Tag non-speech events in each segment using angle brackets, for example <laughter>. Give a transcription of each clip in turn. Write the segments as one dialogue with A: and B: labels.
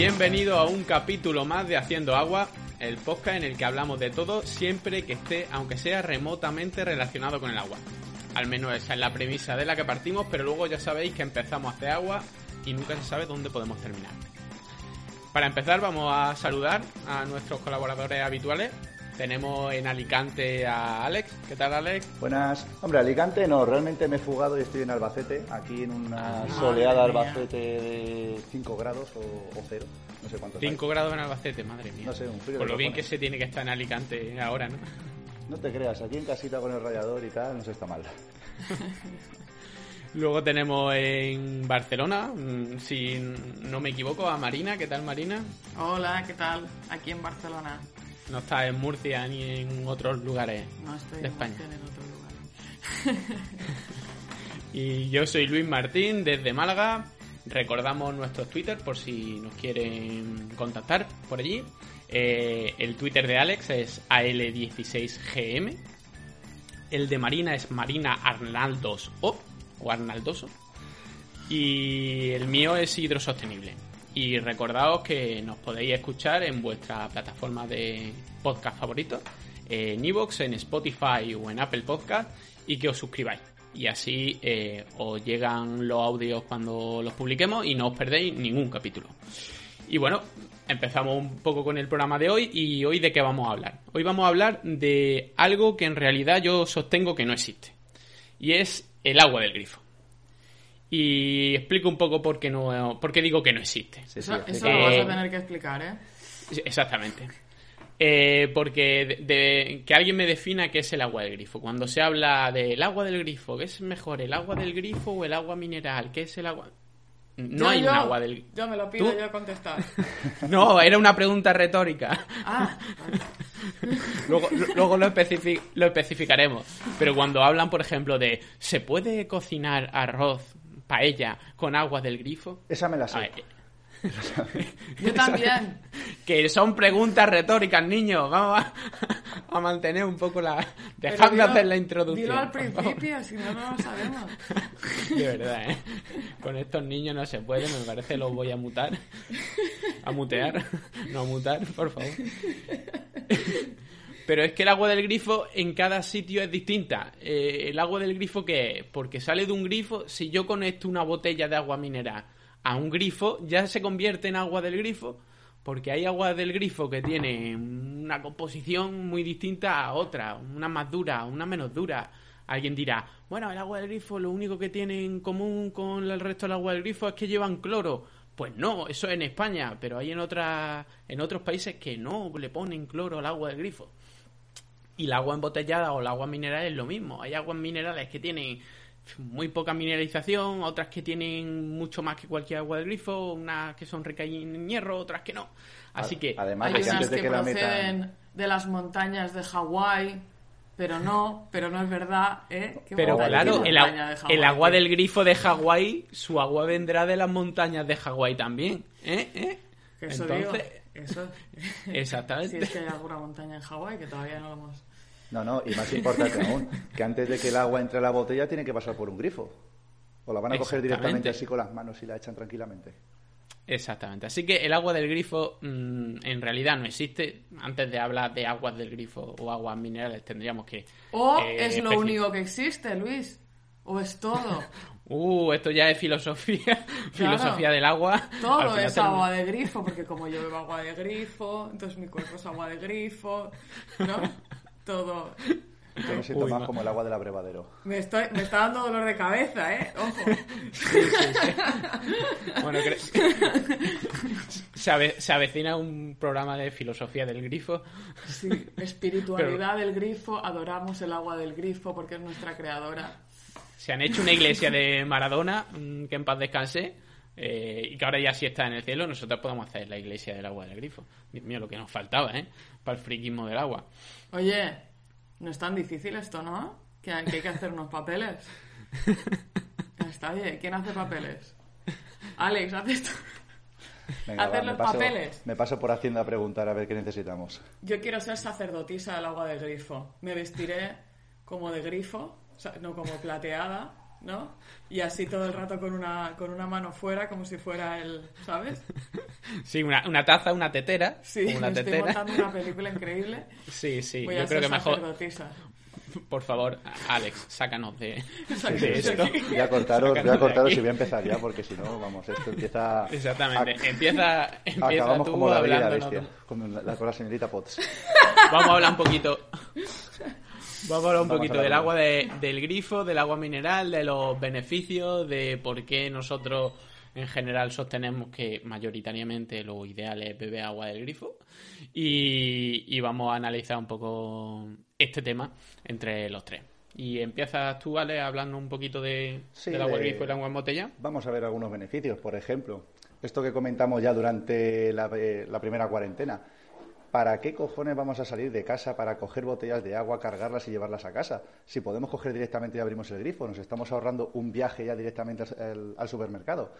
A: Bienvenido a un capítulo más de Haciendo Agua, el podcast en el que hablamos de todo siempre que esté, aunque sea remotamente relacionado con el agua. Al menos esa es la premisa de la que partimos, pero luego ya sabéis que empezamos a hacer agua y nunca se sabe dónde podemos terminar. Para empezar vamos a saludar a nuestros colaboradores habituales. Tenemos en Alicante a Alex. ¿Qué tal, Alex?
B: Buenas. Hombre, Alicante no, realmente me he fugado y estoy en Albacete, aquí en una soleada Albacete de 5 grados o, 0, no sé cuánto.
A: 5 grados en Albacete, madre mía.
B: No sé, un frío.
A: Por lo bien que se tiene que estar en Alicante ahora, ¿no?
B: No te creas, aquí en casita con el radiador y tal, no se está mal. <laughs>
A: Luego tenemos en Barcelona, mm, si no me equivoco, a Marina. ¿Qué tal, Marina?
C: Hola, ¿qué tal? Aquí en Barcelona.
A: No está en Murcia ni en otros lugares
C: No estoy
A: de
C: en
A: España.
C: Murcia en otro lugar. <laughs>
A: Y yo soy Luis Martín desde Málaga. Recordamos nuestros Twitter por si nos quieren contactar por allí. Eh, el Twitter de Alex es AL16GM. El de Marina es Marina Arnaldos O o Arnaldoso. Y el mío es Hidrosostenible. Y recordaos que nos podéis escuchar en vuestra plataforma de podcast favorito, en Evox, en Spotify o en Apple Podcast, y que os suscribáis. Y así eh, os llegan los audios cuando los publiquemos y no os perdéis ningún capítulo. Y bueno, empezamos un poco con el programa de hoy y hoy de qué vamos a hablar. Hoy vamos a hablar de algo que en realidad yo sostengo que no existe. Y es el agua del grifo. Y explico un poco por qué, no, por qué digo que no existe.
B: Sí, sí,
C: Eso, lo vas a tener que explicar, ¿eh?
A: Exactamente. Eh, porque de, de- que alguien me defina qué es el agua del grifo. Cuando se habla del agua del grifo, ¿qué es mejor, el agua del grifo o el agua mineral? ¿Qué es el agua? No
C: Yo-
A: hay
C: yo-
A: un agua del
C: Yo me lo pido
A: ¿Tú?
C: yo contestar. <laughs>
A: No, era una pregunta retórica.
C: Ah, vale. <laughs>
A: Luego, luego lo especificaremos. Pero cuando hablan, por ejemplo, de ¿se puede cocinar arroz, paella, con agua del grifo?
B: Esa me la sé.
A: Ver,
C: yo también. <laughs>
A: que son preguntas retóricas, niños. Vamos a, a mantener un poco la... Dejadme
C: dilo-
A: hacer la introducción.
C: Dilo al principio, si no, no lo sabemos. <laughs>
A: De verdad, ¿eh? Con estos niños no se puede, me parece los voy a mutar. A mutear. No a mutar, por favor. <laughs> Pero es que el agua del grifo en cada sitio es distinta. Eh, ¿El agua del grifo qué es? Porque sale de un grifo, si yo conecto una botella de agua mineral a un grifo, ya se convierte en agua del grifo. Porque hay agua del grifo que tiene una composición muy distinta a otra, una más dura, una menos dura. Alguien dirá, bueno, el agua del grifo lo único que tiene en común con el resto del agua del grifo es que llevan cloro. Pues no, eso es en España, pero hay en, otras en otros países que no le ponen cloro al agua del grifo. Y el agua embotellada o el agua mineral es lo mismo. Hay aguas minerales que tienen muy poca mineralización, otras que tienen mucho más que cualquier agua del grifo, unas que son ricas en hierro, otras que no. Así que
B: Además
C: Hay
B: que
C: unas que,
B: que la
C: proceden
B: metan...
C: de las montañas de Hawái, pero no, pero no es verdad, ¿eh? ¿Qué
A: Pero claro, el,
C: Hawái,
A: agua
C: tío?
A: del grifo de Hawái, su agua vendrá de las montañas de Hawái también. ¿Eh? ¿Eh?
C: Eso
A: Entonces,
C: digo, eso. <laughs>
A: exactamente. <laughs>
C: Si es que hay alguna montaña en Hawái que todavía no lo hemos...
B: No, no, y más importante <laughs> aún, que antes de que el agua entre a la botella tiene que pasar por un grifo. O la van a coger directamente así con las manos y la echan tranquilamente.
A: Exactamente. Así que el agua del grifo mm, en realidad no existe. Antes de hablar de aguas del grifo o aguas minerales tendríamos que...
C: O
A: eh,
C: es lo único que existe, Luis. O es todo. <laughs>
A: Uh, esto ya es filosofía, filosofía del agua.
C: Todo es
A: termina-
C: agua de grifo, porque como yo bebo agua de grifo, entonces mi cuerpo es agua de grifo, ¿no? <laughs> Todo.
B: Yo me siento
A: Uy,
B: más
A: ma-
B: como el agua del abrevadero.
C: Me, estoy, me está dando dolor de cabeza, ¿eh? Ojo.
A: Bueno, cre- <laughs> se, ave- se avecina un programa de filosofía del grifo.
C: Sí, espiritualidad del grifo, adoramos el agua del grifo porque es nuestra creadora.
A: Se han hecho una iglesia de Maradona, mm, que en paz descanse, eh, y que ahora ya sí está en el cielo, nosotros podemos hacer la iglesia del agua del grifo. Dios mío, lo que nos faltaba, ¿eh? Para el friquismo del agua.
C: Oye, no es tan difícil esto, ¿no? Que hay que, hay que hacer unos papeles. <laughs> Está bien, ¿quién hace papeles? Alex, haces tú.
B: Venga,
C: Hacer
B: me
C: los
B: paso,
C: papeles.
B: Me paso por Hacienda a preguntar a ver qué necesitamos.
C: Yo quiero ser sacerdotisa del agua del grifo. Me vestiré como de grifo, no como plateada, ¿no? Y así todo el rato con una, con una mano fuera, como si fuera el, ¿sabes? <laughs>
A: Sí, una, una taza, una tetera.
C: Sí,
A: como una
C: me estoy
A: tetera.
C: montando una película <laughs> increíble.
A: Sí, sí,
C: Voy
A: yo
C: a
A: creo
C: ser
A: que mejor, por favor, Alex, sácanos de,
C: Sácanos
A: de esto.
B: Voy a cortaros, voy a cortaros y voy a empezar ya, porque si no, vamos, esto empieza... <laughs>
A: Exactamente.
B: a-
A: Empieza, empieza
B: acabamos
A: tú
B: como la la
A: hablándonos.
B: bestia, con la, con la señorita Potts.
A: Vamos a hablar un poquito. Vamos a hablar un
B: Vamos
A: poquito del
B: de-
A: agua de- del grifo, del agua mineral, de los beneficios, de por qué nosotros en general sostenemos que mayoritariamente lo ideal es beber agua del grifo. Y, y vamos a analizar un poco este tema entre los tres. Y empiezas tú, Ale, hablando un poquito de,
B: Sí,
A: del agua del
B: de-
A: grifo y el agua en botella.
B: Vamos a ver algunos beneficios, por ejemplo, esto que comentamos ya durante la, eh, la primera cuarentena. ¿Para qué cojones vamos a salir de casa para coger botellas de agua, cargarlas y llevarlas a casa? Si podemos coger directamente y abrimos el grifo, nos estamos ahorrando un viaje ya directamente al, supermercado.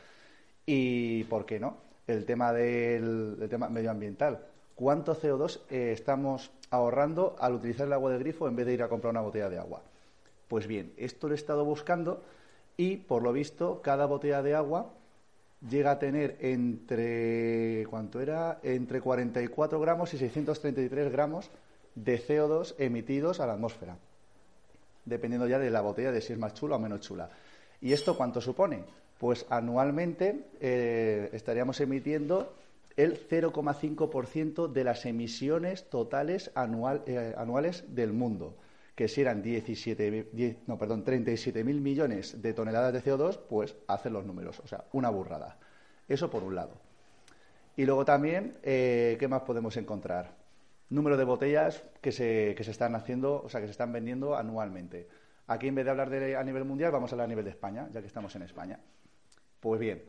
B: Y, ¿por qué no? El tema del, el tema medioambiental. ¿Cuánto CO2 eh, estamos ahorrando al utilizar el agua del grifo en vez de ir a comprar una botella de agua? Pues bien, esto lo he estado buscando y, por lo visto, cada botella de agua llega a tener entre ¿cuánto era? entre 44 gramos y 633 gramos de CO2 emitidos a la atmósfera, dependiendo ya de la botella de si es más chula o menos chula. ¿Y esto cuánto supone? Pues anualmente eh, estaríamos emitiendo el 0,5% de las emisiones totales anual- eh, anuales del mundo, que si eran 17, 10 no, perdón, 37.000 millones de toneladas de CO2, pues hacen los números, o sea, una burrada. Eso por un lado. Y luego también, eh, ¿qué más podemos encontrar? Número de botellas que se, que se están haciendo, o sea, que se están vendiendo anualmente. Aquí, en vez de hablar de, a nivel mundial, vamos a hablar a nivel de España, ya que estamos en España. Pues bien,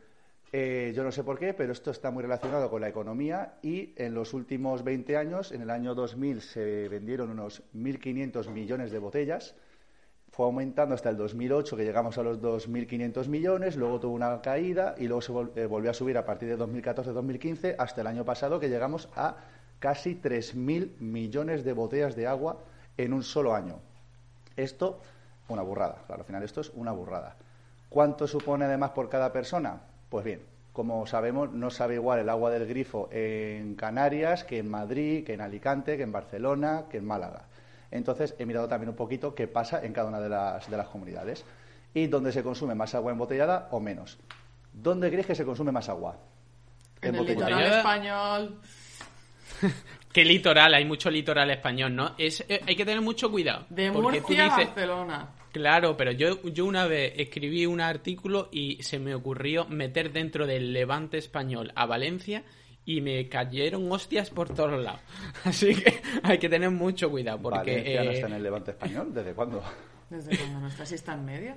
B: eh, yo no sé por qué, pero esto está muy relacionado con la economía y en los últimos 20 años, en el año 2000, se vendieron unos 1.500 millones de botellas. Fue aumentando hasta el 2008, que llegamos a los 2.500 millones, luego tuvo una caída y luego se eh, volvió a subir a partir de 2014-2015 hasta el año pasado, que llegamos a casi 3.000 millones de botellas de agua en un solo año. Esto, una burrada. Claro, al final esto es una burrada. ¿Cuánto supone además por cada persona? Pues bien, como sabemos, no sabe igual el agua del grifo en Canarias que en Madrid, que en Alicante, que en Barcelona, que en Málaga. Entonces he mirado también un poquito qué pasa en cada una de las, de las comunidades y dónde se consume más agua embotellada o menos. ¿Dónde crees que se consume más agua?
C: En el
B: Embotellada.
C: litoral español. <laughs>
A: ¿Qué litoral? Hay mucho litoral español, ¿no? Es, eh, hay que tener mucho cuidado.
C: De Murcia a
A: dices-
C: Barcelona.
A: Claro, pero yo, yo una vez escribí un artículo y se me ocurrió meter dentro del levante español a Valencia y me cayeron hostias por todos lados. <laughs> Así que hay que tener mucho cuidado porque
B: Valencia no
A: eh,
B: está en el levante español. ¿Desde cuándo?
C: Desde cuando no está, si está en medio.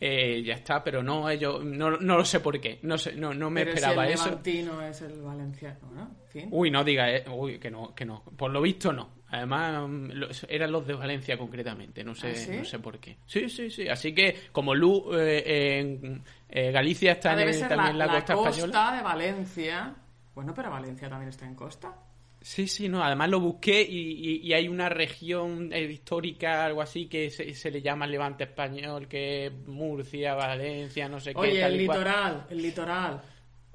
A: eh, ya está, pero no, ellos, no, no lo sé por qué. No, sé, no, no me
C: Pero
A: esperaba
C: si el
A: eso.
C: levantino es el valenciano, ¿no? En fin.
A: Uy, no diga, eh, uy, que no, que no. Por lo visto no. Además, mm, eran los de Valencia concretamente, no sé,
C: ¿Ah, sí?
A: no sé por qué. Sí, sí, sí. Así que como Lu eh, en eh, Galicia está en el- también
C: la,
A: la,
C: la
A: costa,
C: costa
A: española.
C: de Valencia. Bueno, pero Valencia también está en costa.
A: Sí, sí, no. Además lo busqué y, y- y hay una región eh, histórica, algo así, que se, se le llama el Levante español, que es Murcia, Valencia, no sé qué.
C: Oye, el litoral, el litoral.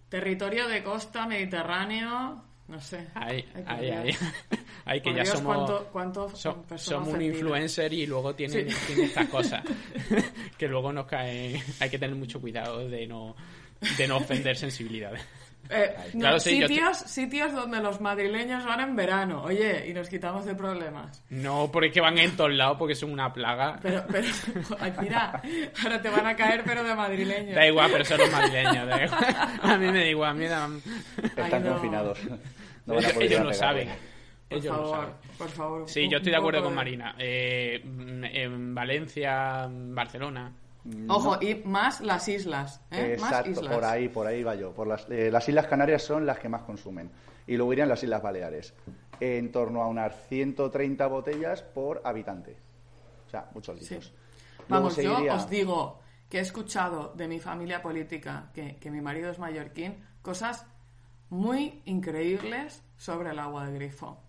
C: Territorio de costa, Mediterráneo, no sé.
A: Ahí,
C: Hay que
A: ahí, ahí. <laughs> Ahí que
C: Por
A: ya
C: Dios,
A: somos.
C: cuánto- cuánto
A: So-
C: personas
A: somos un influencer y luego tienen,
C: Sí.
A: tienen estas <laughs> cosas <laughs> que luego nos caen. Hay que tener mucho cuidado de no, de no ofender sensibilidades.
C: Eh, no,
A: sí,
C: sitios, sitios donde los madrileños van en verano, oye, y nos quitamos de problemas.
A: No porque van en todos lados porque son una plaga.
C: Pero, pero, ay, mira, ahora te van a caer, pero de madrileños.
A: Da igual, pero son los madrileños. da igual. A mí me da igual. A mí da-
B: Están
C: no.
B: confinados. No van a
A: ellos
B: poder
A: lo saben.
C: Por
A: Ellos lo
C: favor,
A: saben.
C: por favor.
A: Sí, yo estoy de acuerdo con Marina. Eh, en Valencia, Barcelona.
C: Ojo, y más las islas, ¿eh? Más
B: Exacto,
C: islas.
B: por ahí, por ahí va yo. Por las, eh, las Islas Canarias son las que más consumen. Y luego irían las Islas Baleares. En torno a unas 130 botellas por habitante. O sea, muchos litros.
C: Vamos, yo os digo que he escuchado de mi familia política, que, que mi marido es mallorquín, cosas muy increíbles sobre el agua de grifo.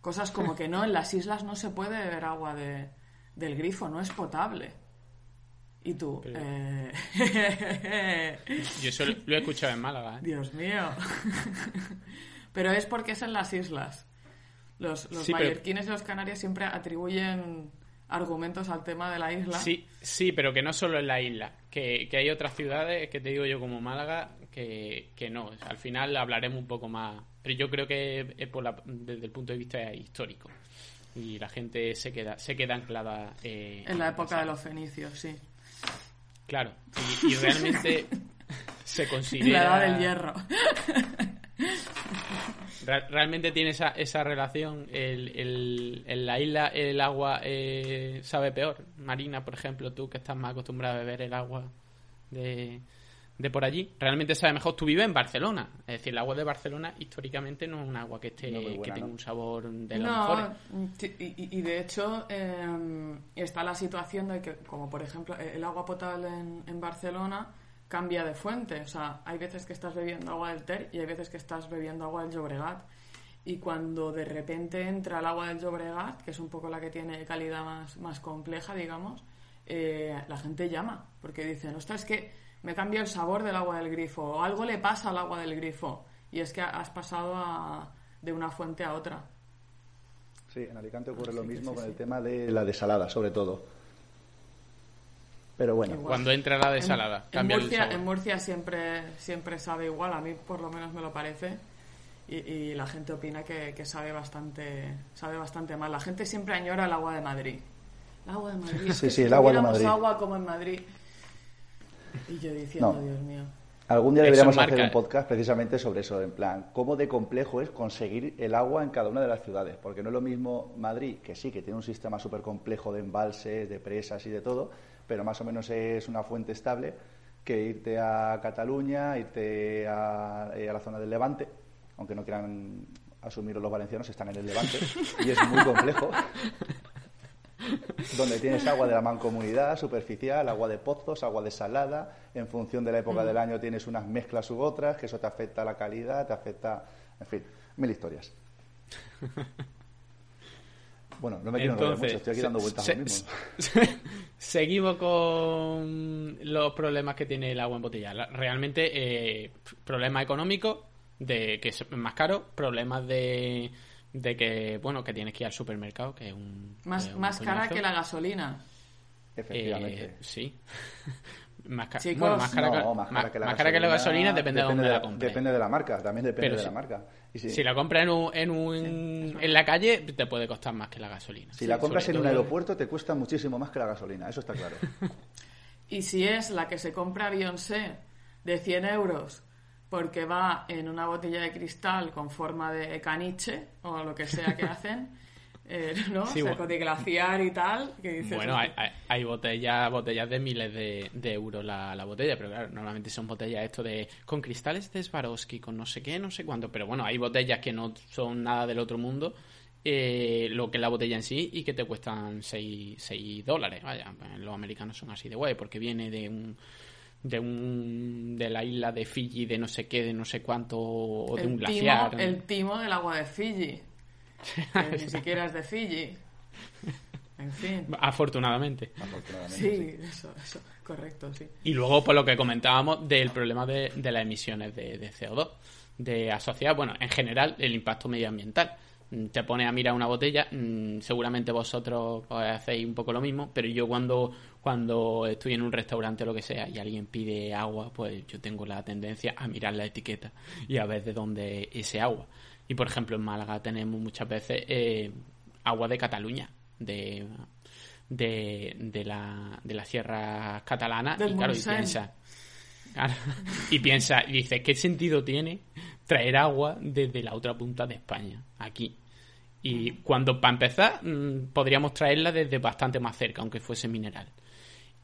C: Cosas como que no, en las islas no se puede beber agua de, del grifo, no es potable. Y tú, eh...
A: Yo eso lo he escuchado en Málaga. ¿eh?
C: Dios mío. pero es porque es en las islas. Los, los mallorquines y los canarios siempre atribuyen argumentos al tema de la isla.
A: Sí, sí, pero que no solo en la isla, que, hay otras ciudades, que te digo yo como Málaga, que, no. al final hablaremos un poco más, pero yo creo que es por desde el punto de vista histórico. Y la gente se queda, se queda anclada
C: eh, en la época de los fenicios, sí.
A: Claro, y, realmente <laughs> se considera...
C: La edad del hierro. <laughs>
A: ¿Realmente tiene esa, esa relación? en la isla el agua eh, sabe peor. Marina, por ejemplo, tú que estás más acostumbrada a beber el agua de, de por allí, realmente sabe mejor. Tú vives en Barcelona. Es decir, el agua de Barcelona históricamente no es un agua que esté que tenga un sabor de los mejores.
C: Y, y, de hecho em, está la situación de que, como por ejemplo, el agua potable en, en Barcelona cambia de fuente. O sea, hay veces que estás bebiendo agua del Ter y hay veces que estás bebiendo agua del Llobregat. Y cuando de repente entra el agua del Llobregat, que es un poco la que tiene calidad más, más compleja, digamos, eh, la gente llama porque dicen, ostras, es que me cambia el sabor del agua del grifo o algo le pasa al agua del grifo y es que has pasado de una fuente a otra.
B: Sí, en Alicante ocurre lo mismo con el tema de la desalada, sobre todo. Pero bueno.
A: Cuando entra la desalada,
C: en, Murcia, en Murcia siempre, siempre sabe igual, a mí por lo menos me lo parece. Y, la gente opina que, sabe bastante sabe bastante mal. La gente siempre añora el agua de Madrid. El agua de Madrid.
B: sí, sí, el agua de Madrid.
C: agua como en Madrid. Y yo diciendo, Dios mío.
B: Algún día deberíamos hacer un podcast precisamente sobre eso, en plan, cómo de complejo es conseguir el agua en cada una de las ciudades, porque no es lo mismo Madrid, que sí, que tiene un sistema súper complejo de embalses, de presas y de todo, pero más o menos es una fuente estable que irte a Cataluña, irte a, eh, la zona del Levante, aunque no quieran asumir los valencianos, están en el Levante, y es muy complejo. <laughs> donde tienes agua de la mancomunidad superficial, agua de pozos, agua de salada, en función de la época mm. del año tienes unas mezclas u otras, que eso te afecta a la calidad, te afecta, en fin, mil historias. <laughs> Bueno, no me quiero Entonces, mucho, estoy aquí dando vueltas se, mismo. <laughs>
A: seguimos con los problemas que tiene el agua embotellada. Realmente, eh, problemas económicos, de que es más caro, problemas de, de que, bueno, que tienes que ir al supermercado, que es un...
C: Más, más cara que la gasolina.
B: Efectivamente.
A: Eh, sí. <laughs> Más, cara, más, cara, que la gasolina, que la gasolina depende, de dónde la compres.
B: Depende de la marca, también depende de la marca.
A: si, la compras en, un, en, un, en la calle, te puede costar más que la gasolina.
B: Si la compras en un aeropuerto, te cuesta muchísimo más que la gasolina, eso está claro. <laughs>
C: y si es la que se compra Beyoncé de 100 euros porque va en una botella de cristal con forma de caniche o lo que sea que <laughs> hacen eh, ¿no? Sí, de glaciar y tal.
A: bueno, hay, hay, botellas, botellas de miles de, euros la, la, botella, pero claro, normalmente son botellas esto de con cristales de Swarovski, con no sé qué, no sé cuánto, pero bueno, hay botellas que no son nada del otro mundo. Eh, lo que es la botella en sí y que te cuestan 6, 6 dólares. Vaya, pues, los americanos son así de guay porque viene de un de un de la isla de Fiji, de no sé qué, de no sé cuánto, o de un glaciar.
C: el timo del agua de Fiji ni <laughs> siquiera es de Fiji. En fin.
A: Afortunadamente.
C: Sí, eso, eso, correcto, sí.
A: Y luego, por lo que comentábamos del problema de, las emisiones de, CO2, de asociar, bueno, en general, el impacto medioambiental. Te pones a mirar una botella, mm, seguramente vosotros hacéis un poco lo mismo, pero yo cuando, cuando estoy en un restaurante o lo que sea y alguien pide agua, pues yo tengo la tendencia a mirar la etiqueta y a ver de dónde es ese agua. Y por ejemplo en Málaga tenemos muchas veces eh, agua de Cataluña, de, de, de, la, de la sierra catalana. y claro, y piensa, y piensa, y dice, ¿qué sentido tiene traer agua desde la otra punta de España, aquí? Y cuando, para empezar, mm, podríamos traerla desde bastante más cerca, aunque fuese mineral.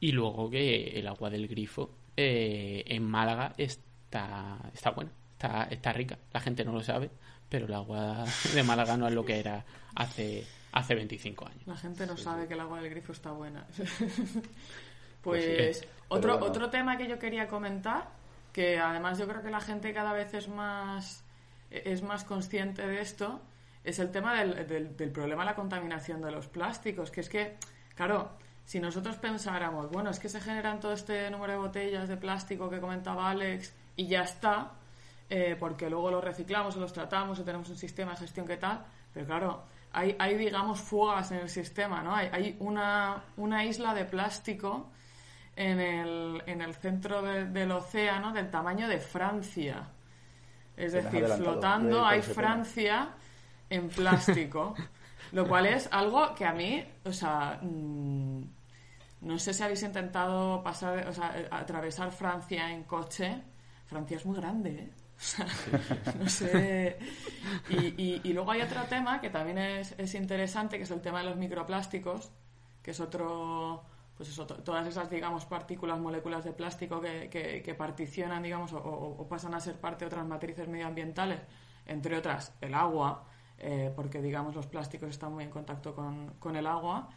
A: Y luego que el agua del grifo eh, en Málaga está, está buena, está, está rica. La gente no lo sabe, pero el agua <laughs> de Málaga no es lo que era hace, hace 25 años.
C: La gente no sabe que el agua del grifo está buena. <laughs> pues, pues otro, otro tema que yo quería comentar, que además yo creo que la gente cada vez es más, es más consciente de esto, es el tema del, del, del problema de la contaminación de los plásticos, que es que, claro, si nosotros pensáramos, bueno, es que se generan todo este número de botellas de plástico que comentaba Alex y ya está, eh, porque luego los reciclamos o los tratamos o tenemos un sistema de gestión que tal, pero claro, hay, hay digamos, fugas en el sistema, ¿no? Hay, hay una, una isla de plástico en el, en el centro del océano del tamaño de Francia. Es decir, flotando hay Francia en plástico. <laughs> lo cual es algo que a mí, o sea, mm, no sé si habéis intentado pasar, o sea, atravesar Francia en coche. Francia es muy grande, ¿eh? <laughs> no sé. Y, y, luego hay otro tema que también es, es, interesante, que es el tema de los microplásticos, que es otro, pues eso, todas esas, digamos, partículas, moléculas de plástico que, que, particionan, digamos, o, pasan a ser parte de otras matrices medioambientales, entre otras el agua, eh, porque, digamos, los plásticos están muy en contacto con, con el agua.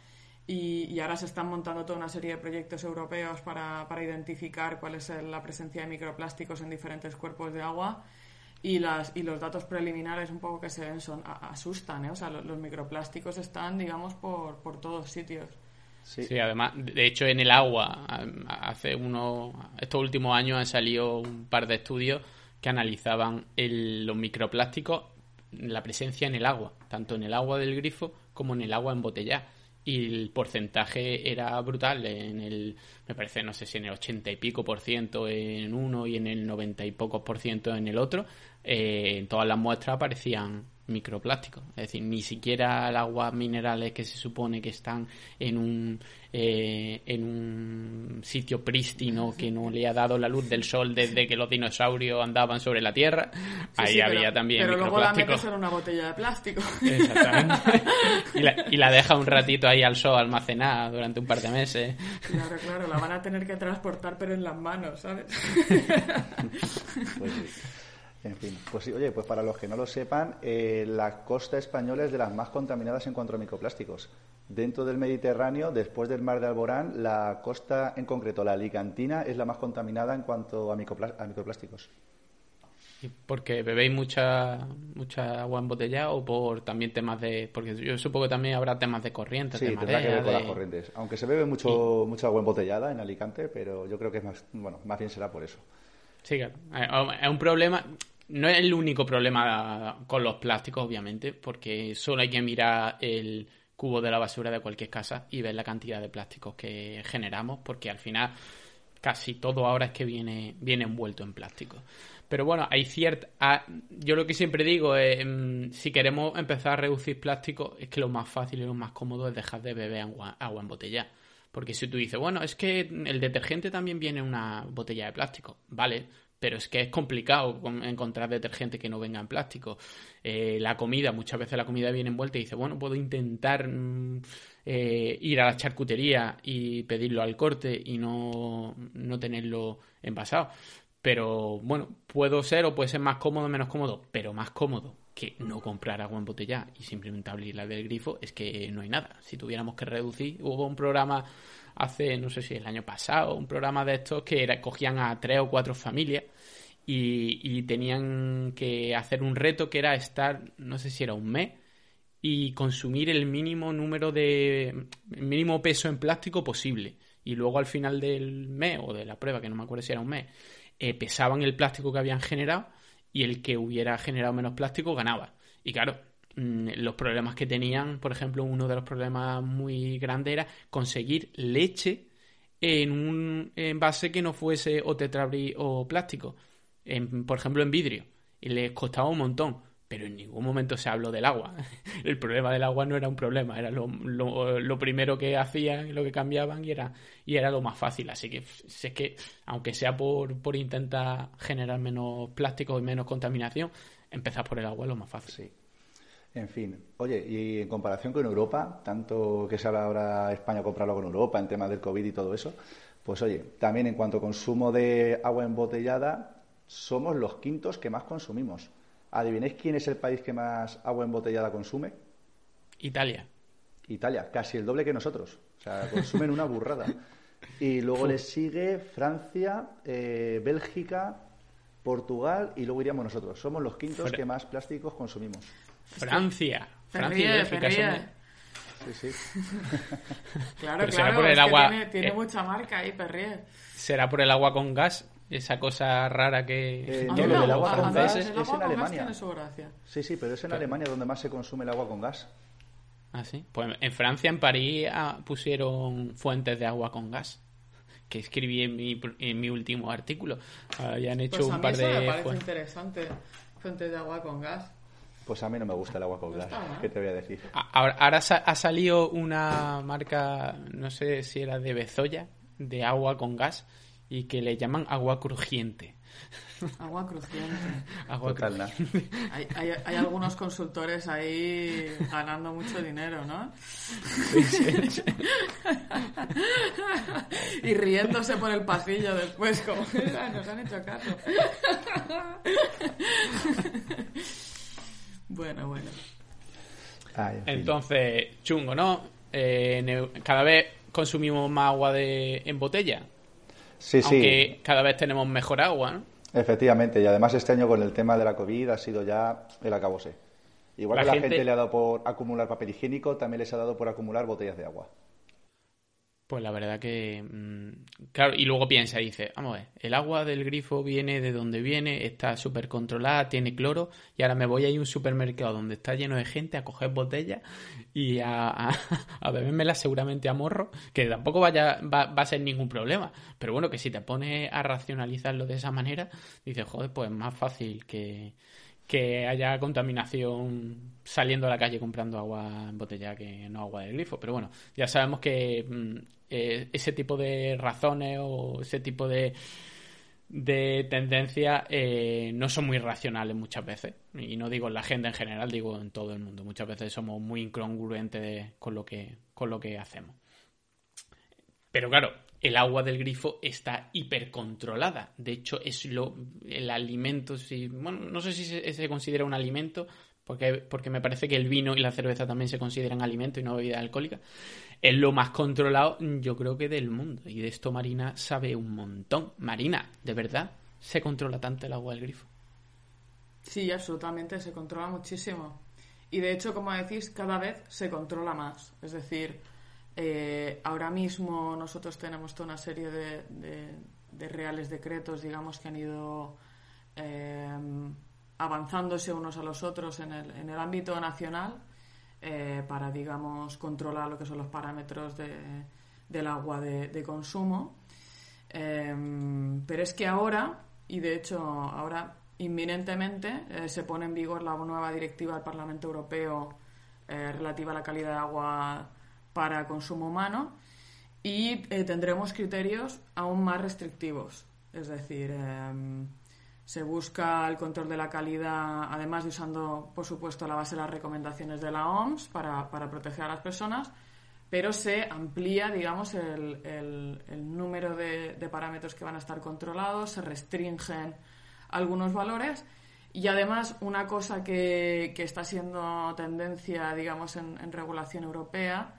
C: Y, y, ahora se están montando toda una serie de proyectos europeos para, para identificar cuál es la presencia de microplásticos en diferentes cuerpos de agua y, las, y los datos preliminares un poco que se ven son asustan, ¿eh? o sea, los, microplásticos están, digamos, por, por todos sitios.
A: Sí. además, de hecho, en el agua, hace unos, estos últimos años han salido un par de estudios que analizaban el, los microplásticos, la presencia en el agua, tanto en el agua del grifo como en el agua embotellada. Y el porcentaje era brutal en el me parece no sé si en el 80 y pico por ciento en uno y en el 90 y pocos por ciento en el otro eh, en todas las muestras aparecían microplásticos. Es decir, ni siquiera las aguas minerales que se supone que están en un, eh, en un sitio prístino que no le ha dado la luz del sol desde que los dinosaurios andaban sobre la Tierra, ahí había también
C: Pero luego la metes en una botella de plástico.
A: Exactamente. y, la, y la deja un ratito ahí al sol almacenada durante un par de meses.
C: Claro, claro, la van a tener que transportar pero en las manos, ¿sabes? <laughs>
B: Pues en fin, pues oye, pues para los que no lo sepan, eh, la costa española es de las más contaminadas en cuanto a microplásticos. Dentro del Mediterráneo, después del mar de Alborán, la costa, en concreto la Alicantina, es la más contaminada en cuanto a, microplásticos.
A: ¿Y porque bebéis mucha mucha agua embotellada o por también temas de...? Porque yo supongo que también habrá temas de corrientes,
B: sí,
A: de
B: tendrá que ver con las corrientes. Aunque se bebe mucho, mucha agua embotellada en Alicante, pero yo creo que es más, bueno, más bien será por eso.
A: Sí, claro. Eh, es un problema no es el único problema con los plásticos, obviamente, porque solo hay que mirar el cubo de la basura de cualquier casa y ver la cantidad de plásticos que generamos, porque al final casi todo ahora es que viene, viene envuelto en plástico. Pero bueno, hay cierta... Ah, yo lo que siempre digo es, mm, si queremos empezar a reducir plástico, es que lo más fácil y lo más cómodo es dejar de beber agua, agua en botella. Porque si tú dices, bueno, es que el detergente también viene en una botella de plástico, vale, pero es que es complicado encontrar detergente que no venga en plástico. Eh, la comida, muchas veces la comida viene envuelta y dice, bueno, puedo intentar mm, eh, ir a la charcutería y pedirlo al corte y no, no tenerlo envasado. Pero bueno, puedo ser o puede ser más cómodo menos cómodo, pero más cómodo que no comprar agua embotellada y simplemente abrirla del grifo es que no hay nada. Si tuviéramos que reducir, hubo un programa hace, no sé si el año pasado, un programa de estos que era, cogían a tres o cuatro familias y, tenían que hacer un reto que era estar, no sé si era un mes, y consumir el mínimo número de, mínimo peso en plástico posible. Y luego al final del mes, o de la prueba, que no me acuerdo si era un mes, eh, pesaban el plástico que habían generado y el que hubiera generado menos plástico ganaba. Y claro, mm, los problemas que tenían, por ejemplo, uno de los problemas muy grandes era conseguir leche en un envase que no fuese o tetrabrí o plástico por ejemplo, en vidrio, y les costaba un montón, pero en ningún momento se habló del agua. <laughs> El problema del agua no era un problema, era lo, lo, primero que hacían, lo que cambiaban y era, y era lo más fácil. Así que es que, aunque sea por, por intentar generar menos plástico y menos contaminación, empezar por el agua es lo más fácil.
B: Sí. En fin, oye, y en comparación con Europa, tanto que se habla ahora España comprarlo con Europa en temas del COVID y todo eso, pues oye, también en cuanto a consumo de agua embotellada, somos los quintos que más consumimos. ¿Adivinéis quién es el país que más agua embotellada consume?
A: Italia.
B: Italia, casi el doble que nosotros. O sea, <laughs> consumen una burrada. Y luego le sigue Francia, eh, Bélgica, Portugal y luego iríamos nosotros. Somos los quintos que más plásticos consumimos.
A: Francia. Francia
B: Sí, sí.
C: Claro,
A: Pero será
C: claro,
A: por el agua,
C: tiene, tiene
A: eh.
C: mucha marca ahí, Perrier.
A: ¿Será por el agua con gas? Esa cosa rara que...
B: Eh, no, lo del agua con gas es
C: agua
B: en Alemania.
C: tiene su gracia.
B: Sí, sí, pero es en Alemania donde más se consume el agua con gas.
A: Ah, sí. Pues en Francia, en París, ah, pusieron fuentes de agua con gas. Que escribí en mi, en mi último artículo. Habían hecho
C: Pues a
A: un
C: mí
A: par
C: eso
A: de
C: me parece
A: fuentes.
C: interesante. Fuentes de agua con gas.
B: Pues a mí no me gusta el agua con gas. ¿Qué te voy a decir?
A: Ahora, ahora sa- ha salido una marca, no sé si era de Bezoya, de agua con gas, y que le llaman agua crujiente.
C: Agua crujiente. <laughs>
A: Agua
B: Total.
C: Hay, hay, hay algunos consultores ahí ganando mucho dinero, ¿no? <laughs> y riéndose por el pasillo después, como "Ah, nos han hecho caso. <laughs> bueno, bueno.
B: Ay, en fin.
A: Entonces, chungo, ¿no? Eh, cada vez consumimos más agua de, en botella,
B: sí, sí.
A: cada vez tenemos mejor agua, ¿no?
B: Efectivamente, y además este año con el tema de la COVID ha sido ya el acabose. Igual
A: La
B: que la
A: gente-
B: gente... le ha dado por acumular papel higiénico, también les ha dado por acumular botellas de agua.
A: Pues la verdad que, mm, claro, y luego piensa y dice, vamos a ver, el agua del grifo viene de donde viene, está súper controlada, tiene cloro, y ahora me voy a ir a un supermercado donde está lleno de gente a coger botellas y a, a, a bebérmelas seguramente a morro, que tampoco vaya, va, va a ser ningún problema. Pero bueno, que si te pones a racionalizarlo de esa manera, dices, joder, pues es más fácil que, que haya contaminación saliendo a la calle comprando agua en botella que no agua del grifo. Pero bueno, ya sabemos que mm, eh, ese tipo de razones o ese tipo de, de tendencias eh, no son muy racionales muchas veces. Y no digo en la gente en general, digo en todo el mundo. Muchas veces somos muy incongruentes con, lo que, con lo que hacemos. Pero claro, el agua del grifo está hipercontrolada. De hecho, es lo el alimento, si, bueno, no sé si se, considera un alimento, porque, porque me parece que el vino y la cerveza también se consideran alimento y no bebida alcohólica. Es lo más controlado, yo creo que del mundo. Y de esto Marina sabe un montón. Marina, ¿de verdad se controla tanto el agua del grifo?
C: Sí, absolutamente, se controla muchísimo. Y de hecho, como decís, cada vez se controla más. Es decir, eh, ahora mismo nosotros tenemos toda una serie de, reales decretos, digamos, que han ido eh, avanzándose unos a los otros en el, ámbito nacional eh, para, digamos, controlar lo que son los parámetros de- del agua de, consumo. Pero es que ahora, y de hecho ahora inminentemente, se pone en vigor la nueva directiva del Parlamento Europeo relativa a la calidad de agua para consumo humano y eh, tendremos criterios aún más restrictivos. Es decir, em, se busca el control de la calidad, además de usando, por supuesto, la base de las recomendaciones de la OMS para, para proteger a las personas, pero se amplía, digamos, el, el- número de, parámetros que van a estar controlados, se restringen algunos valores y además una cosa que, que está siendo tendencia, digamos, en regulación europea,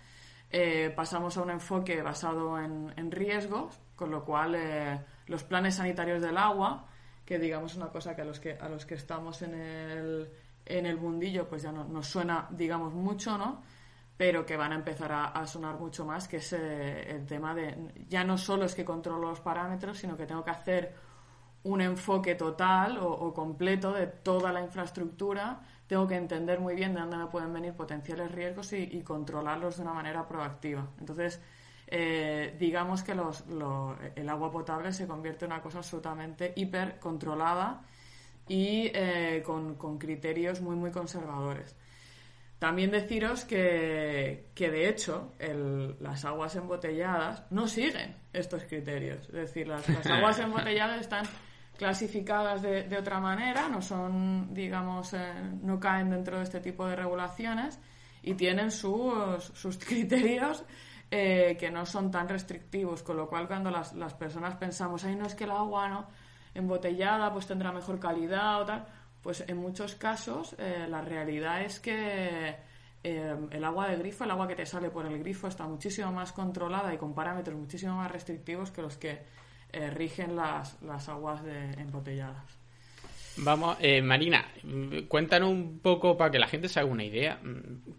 C: eh, pasamos a un enfoque basado en, riesgos, con lo cual eh, los planes sanitarios del agua, que digamos una cosa que a los que, a los que estamos en el, en el mundillo pues ya no, nos suena, digamos, mucho, ¿no? pero que van a empezar a, sonar mucho más, que es eh, el tema de ya no solo es que controlo los parámetros, sino que tengo que hacer un enfoque total o completo de toda la infraestructura, tengo que entender muy bien de dónde me pueden venir potenciales riesgos y, y controlarlos de una manera proactiva. Entonces, eh, digamos que los- lo- el agua potable se convierte en una cosa absolutamente hiper controlada y eh, con, con criterios muy, muy conservadores. También deciros que, que de hecho, el- las aguas embotelladas no siguen estos criterios. Es decir, las, las <laughs> aguas embotelladas están clasificadas de, de otra manera, no son, digamos, eh, no caen dentro de este tipo de regulaciones y tienen sus, sus criterios eh, que no son tan restrictivos, con lo cual cuando las, las personas pensamos, ay, no es que el agua no embotellada pues tendrá mejor calidad o tal, pues en muchos casos eh, la realidad es que eh, el agua de grifo, el agua que te sale por el grifo está muchísimo más controlada y con parámetros muchísimo más restrictivos que los que eh, rigen las, las aguas de, embotelladas.
A: Vamos, eh, Marina, cuéntanos un poco para que la gente se haga una idea.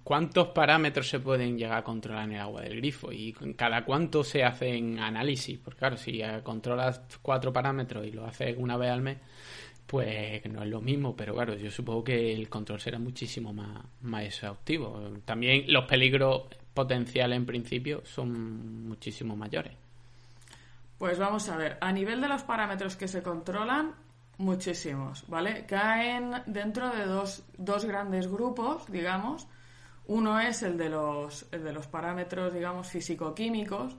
A: ¿Cuántos parámetros se pueden llegar a controlar en el agua del grifo? ¿Y cada cuánto se hacen análisis? Porque claro, si controlas cuatro parámetros y lo haces una vez al mes, pues no es lo mismo. Pero claro, yo supongo que el control será muchísimo más, más exhaustivo. También los peligros potenciales en principio son muchísimo mayores.
C: Pues vamos a ver, a nivel de los parámetros que se controlan, muchísimos, ¿vale? Caen dentro de dos, dos grandes grupos, digamos. Uno es el de los, de los parámetros, digamos, físico-químicos,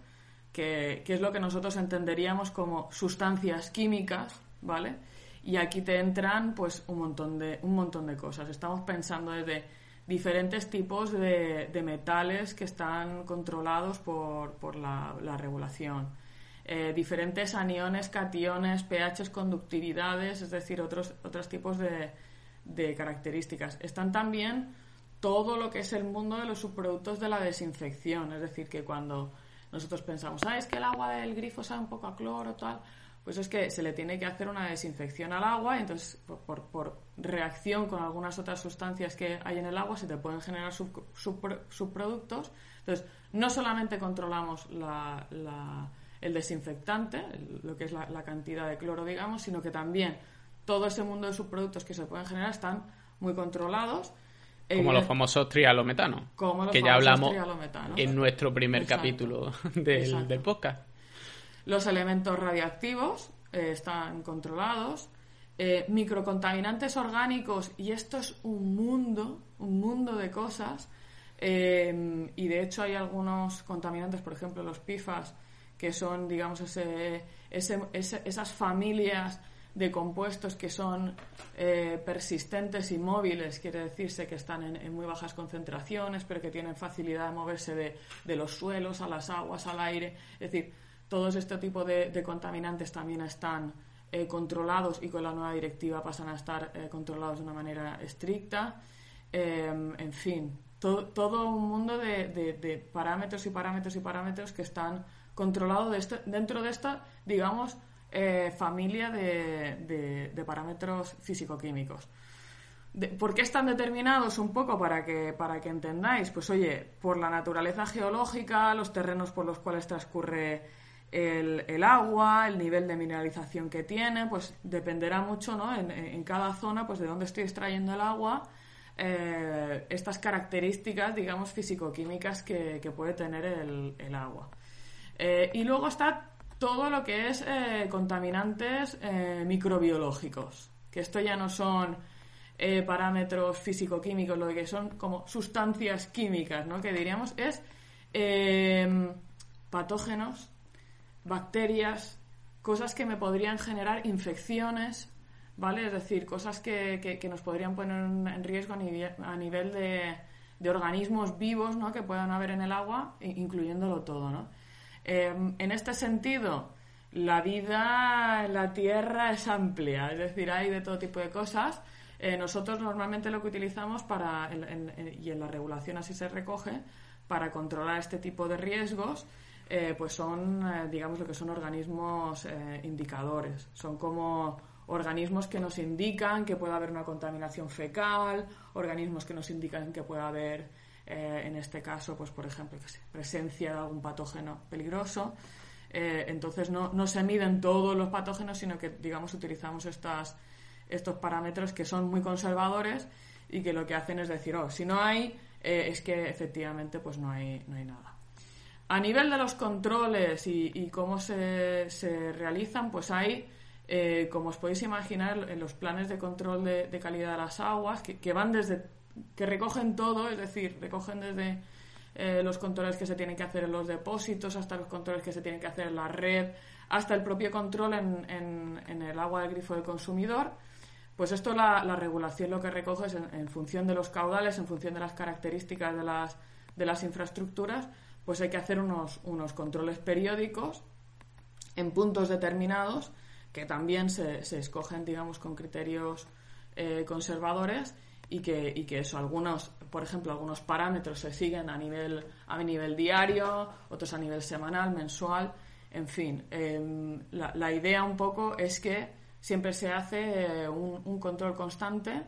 C: que, que, es lo que nosotros entenderíamos como sustancias químicas, ¿vale? Y aquí te entran, pues, un montón de, un montón de cosas. Estamos pensando desde diferentes tipos de, de metales que están controlados por, por la, la regulación eh, diferentes aniones, cationes, pHs, conductividades, es decir, otros, otros tipos de, características. Están también todo lo que es el mundo de los subproductos de la desinfección, es decir, que cuando nosotros pensamos, ah, es que el agua del grifo sabe un poco a cloro, tal, pues es que se le tiene que hacer una desinfección al agua y entonces por, reacción con algunas otras sustancias que hay en el agua se te pueden generar subproductos. Entonces, no solamente controlamos la el desinfectante, lo que es la, cantidad de cloro, digamos, sino que también todo ese mundo de subproductos que se pueden generar están muy controlados.
A: Como los famosos trialometanos, que ya hablamos en nuestro primer capítulo del, podcast.
C: Los elementos radiactivos eh, están controlados. Eh, microcontaminantes orgánicos, y esto es un mundo, un mundo de cosas. Eh, y de hecho hay algunos contaminantes, por ejemplo los PIFAS, que son, digamos, ese, esas familias de compuestos que son eh, persistentes y móviles, quiere decirse que están en, muy bajas concentraciones, pero que tienen facilidad de moverse de, los suelos a las aguas, al aire. Es decir, todos este tipo de, contaminantes también están eh, controlados y con la nueva directiva pasan a estar eh, controlados de una manera estricta. en fin, todo un mundo de, de parámetros y parámetros y parámetros que están controlado este, dentro de esta, digamos, eh, familia de, parámetros físico-químicos. ¿Por qué están determinados un poco para que, para que entendáis? Pues oye, por la naturaleza geológica, los terrenos por los cuales transcurre el, agua, el nivel de mineralización que tiene, pues dependerá mucho ¿no? en, cada zona pues de dónde estoy extrayendo el agua, eh, estas características, digamos, físico-químicas que, puede tener el agua. Eh, y luego está todo lo que es eh, contaminantes eh, microbiológicos, que esto ya no son parámetros físico-químicos, lo que son como sustancias químicas, ¿no? Que diríamos es patógenos, bacterias, cosas que me podrían generar infecciones, ¿vale? Es decir, cosas que, que, nos podrían poner en riesgo a nivel, de, de, organismos vivos, ¿no? Que puedan haber en el agua, incluyéndolo todo, ¿no? Em, en este sentido, la vida en la Tierra es amplia, es decir, hay de todo tipo de cosas. Eh, nosotros normalmente lo que utilizamos para, y en la regulación así se recoge, para controlar este tipo de riesgos, eh, pues son, eh, digamos, lo que son organismos indicadores. Son como organismos que nos indican que puede haber una contaminación fecal, organismos que nos indican que puede haber eh, en este caso, pues por ejemplo, presencia de algún patógeno peligroso. Eh, entonces no, no, se miden todos los patógenos, sino que, digamos, utilizamos estas, estos parámetros que son muy conservadores y que lo que hacen es decir, oh, si no hay, eh, es que efectivamente pues no hay, no hay nada. A nivel de los controles y, cómo se, se, realizan, pues hay, como os podéis imaginar, en los planes de control de, calidad de las aguas, que van desde que recogen todo, es decir, recogen desde eh, los controles que se tienen que hacer en los depósitos hasta los controles que se tienen que hacer en la red, hasta el propio control en, en, el agua del grifo del consumidor. Pues esto la, la regulación lo que recoge es en, función de los caudales, en función de las características de las, de las infraestructuras, pues hay que hacer unos, unos controles periódicos en puntos determinados que también se, se escogen, digamos, con criterios eh, conservadores y que, y que eso, algunos, por ejemplo, algunos parámetros se siguen a nivel, a nivel diario, otros a nivel semanal, mensual, en fin. Em, la, idea un poco es que siempre se hace eh, un, control constante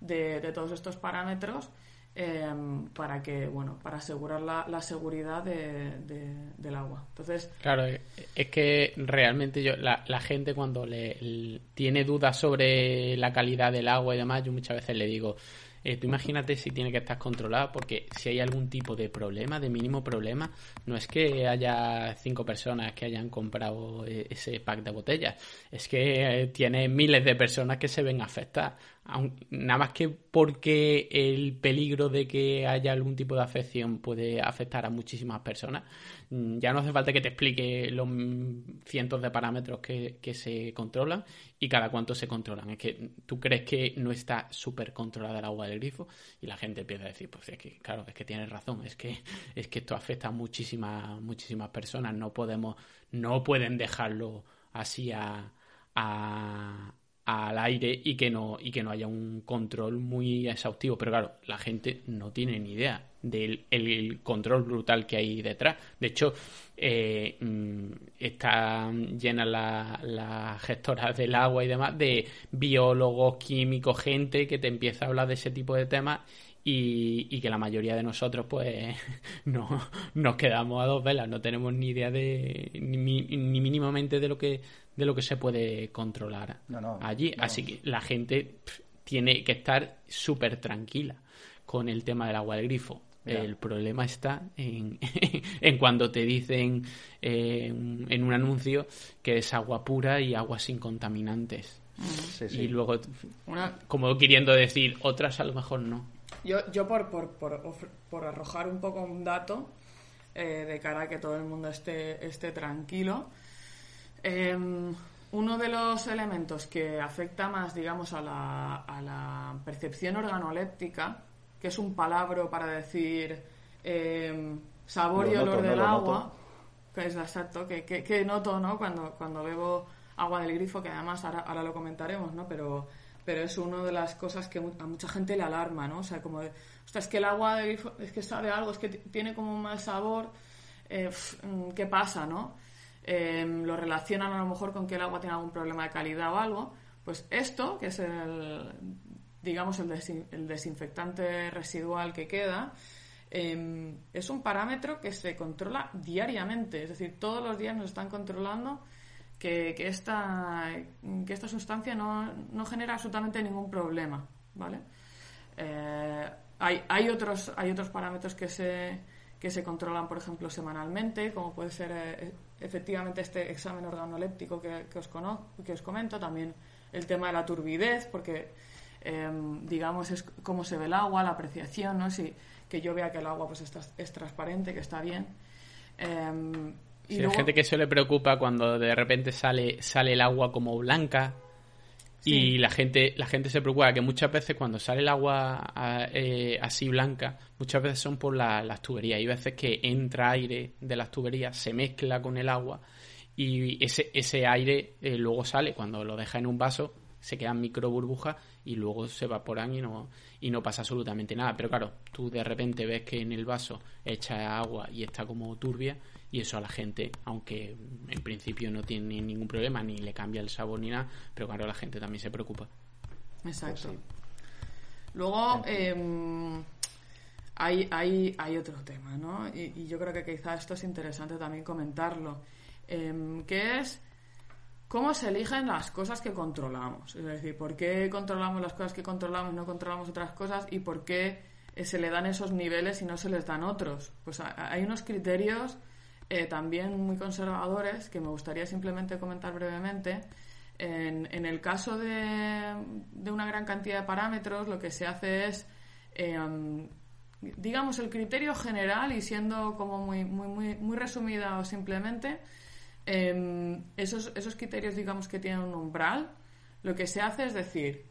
C: de, todos estos parámetros em, para que, bueno, para asegurar la, seguridad del agua. Entonces,
A: claro, es que realmente yo, la, la gente cuando le, tiene dudas sobre la calidad del agua y demás, yo muchas veces le digo, eh, tú imagínate si tiene que estar controlado, porque si hay algún tipo de problema, de mínimo problema, no es que haya cinco personas que hayan comprado eh, ese pack de botellas, es que eh, tiene miles de personas que se ven afectadas nada más que porque el peligro de que haya algún tipo de afección puede afectar a muchísimas personas, mm, ya no hace falta que te explique los cientos de parámetros que, se controlan y cada cuánto se controlan. Es que tú crees que no está súper controlada el agua del grifo y la gente empieza a decir, pues es que, claro, es que tienes razón, es que, es que esto afecta a muchísimas, muchísimas personas, no podemos, no pueden dejarlo así a, al aire y que no y que no haya un control muy exhaustivo. Pero claro la gente no tiene ni idea del el control brutal que hay detrás. De hecho eh, mm, están llenas las la gestoras del agua y demás de biólogos químicos gente que te empieza a hablar de ese tipo de temas y, que la mayoría de nosotros pues <laughs> no nos quedamos a dos velas. No tenemos ni idea de ni mínimamente de lo que de lo que se puede controlar allí. Así que la gente tiene que estar súper tranquila con el tema del agua del grifo. El problema está en, <laughs> en cuando te dicen eh, en un anuncio que es agua pura y agua sin contaminantes. Y luego, como queriendo decir, otras a lo mejor no.
C: Yo, yo por, por, por, arrojar un poco un dato eh, de cara a que todo el mundo esté, esté tranquilo, Em, uno de los elementos que afecta más, digamos, a la, a la percepción organoléptica, que es un palabra para decir em, sabor y olor del agua, que es exacto, que, que, noto, ¿no? Cuando, cuando bebo agua del grifo, que además ahora, ahora lo comentaremos, ¿no? Pero, pero es una de las cosas que a mucha gente le alarma, ¿no? O sea, como de, es que el agua del grifo es que sabe algo, es que tiene como un mal sabor, eh, mm, ¿qué pasa, no? Em, lo relacionan a lo mejor con que el agua tiene algún problema de calidad o algo, pues esto, que es el, digamos, el, desinfectante residual que queda, em, es un parámetro que se controla diariamente, es decir, todos los días nos están controlando que, esta, que esta sustancia no, no, genera absolutamente ningún problema, ¿vale? Eh, hay, hay, otros, hay otros parámetros que se, que se controlan, por ejemplo, semanalmente, como puede ser eh, efectivamente este examen organoléptico que, os, que os comento, también el tema de la turbidez, porque em, digamos es cómo se ve el agua, la apreciación, ¿no? Si, que yo vea que el agua pues está, es transparente, que está bien.
A: Eh, y hay gente que se le preocupa cuando de repente sale, sale el agua como blanca y la gente, la gente se preocupa que muchas veces cuando sale el agua eh, así blanca, muchas veces son por las tuberías. Hay veces que entra aire de las tuberías, se mezcla con el agua y ese, ese aire eh, luego sale. Cuando lo deja en un vaso, se quedan micro burbujas y luego se evaporan y no, y no pasa absolutamente nada. Pero claro, tú de repente ves que en el vaso echa agua y está como turbia y eso a la gente, aunque en principio no tiene ningún problema, ni le cambia el sabor ni nada, pero claro, la gente también se preocupa.
C: Exacto. Pues Luego, em, hay, hay, hay, otro tema, ¿no? Y, yo creo que quizá esto es interesante también comentarlo, eh, que es cómo se eligen las cosas que controlamos. Es decir, por qué controlamos las cosas que controlamos, no controlamos otras cosas y por qué eh, se le dan esos niveles y no se les dan otros. Pues hay unos criterios eh, también muy conservadores que me gustaría simplemente comentar brevemente. En, el caso de, de, una gran cantidad de parámetros, lo que se hace es, em, digamos, el criterio general y siendo como muy, muy, muy, muy resumida o simplemente, em, esos, esos criterios, digamos, que tienen un umbral, lo que se hace es decir,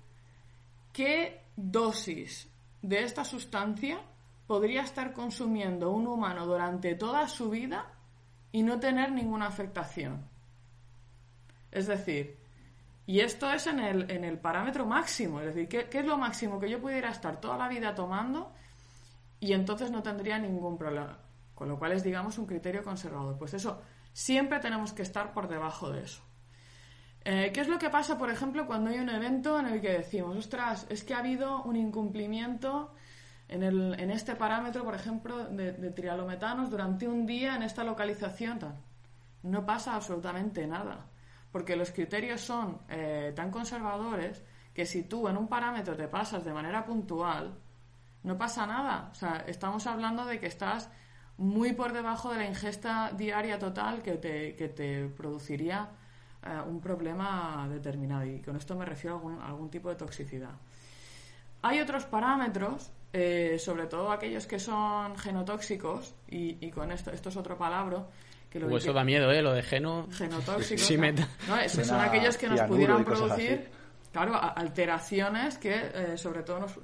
C: ¿qué dosis de esta sustancia podría estar consumiendo un humano durante toda su vida y no tener ninguna afectación. Es decir, y esto es en el, en el parámetro máximo, es decir, ¿qué, es lo máximo que yo pudiera estar toda la vida tomando y entonces no tendría ningún problema? Con lo cual es, digamos, un criterio conservador. Pues eso, siempre tenemos que estar por debajo de eso. Eh, ¿Qué es lo que pasa, por ejemplo, cuando hay un evento en el que decimos, ostras, es que ha habido un incumplimiento en, este parámetro, por ejemplo, de, trialometanos durante un día en esta localización? No pasa absolutamente nada, porque los criterios son eh, tan conservadores que si tú en un parámetro te pasas de manera puntual, no pasa nada. O sea, estamos hablando de que estás muy por debajo de la ingesta diaria total que te, produciría eh, un problema determinado. Y con esto me refiero a algún tipo de toxicidad. Hay otros parámetros, eh, sobre todo aquellos que son genotóxicos, y, y con esto, esto es otro palabra, que lo que-
A: eso da miedo, ¿eh? Lo de geno.
C: genotóxicos.
A: Sí,
C: ¿no?
A: me-
C: No, es- son aquellos que nos pudieran producir,
B: así.
C: claro, a- alteraciones que eh, sobre todo nos,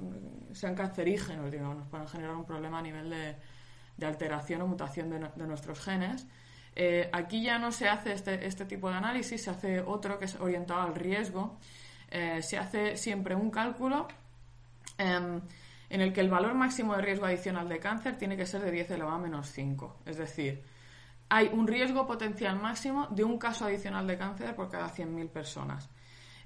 C: sean cancerígenos, digamos, nos puedan generar un problema a nivel de, de alteración o mutación de, de nuestros genes. Eh, aquí ya no se hace este, este tipo de análisis, se hace otro que es orientado al riesgo. Eh, se hace siempre un cálculo em, en el que el valor máximo de riesgo adicional de cáncer tiene que ser de 10 elevado a menos 5. Es decir, hay un riesgo potencial máximo de un caso adicional de cáncer por cada 100.000 personas.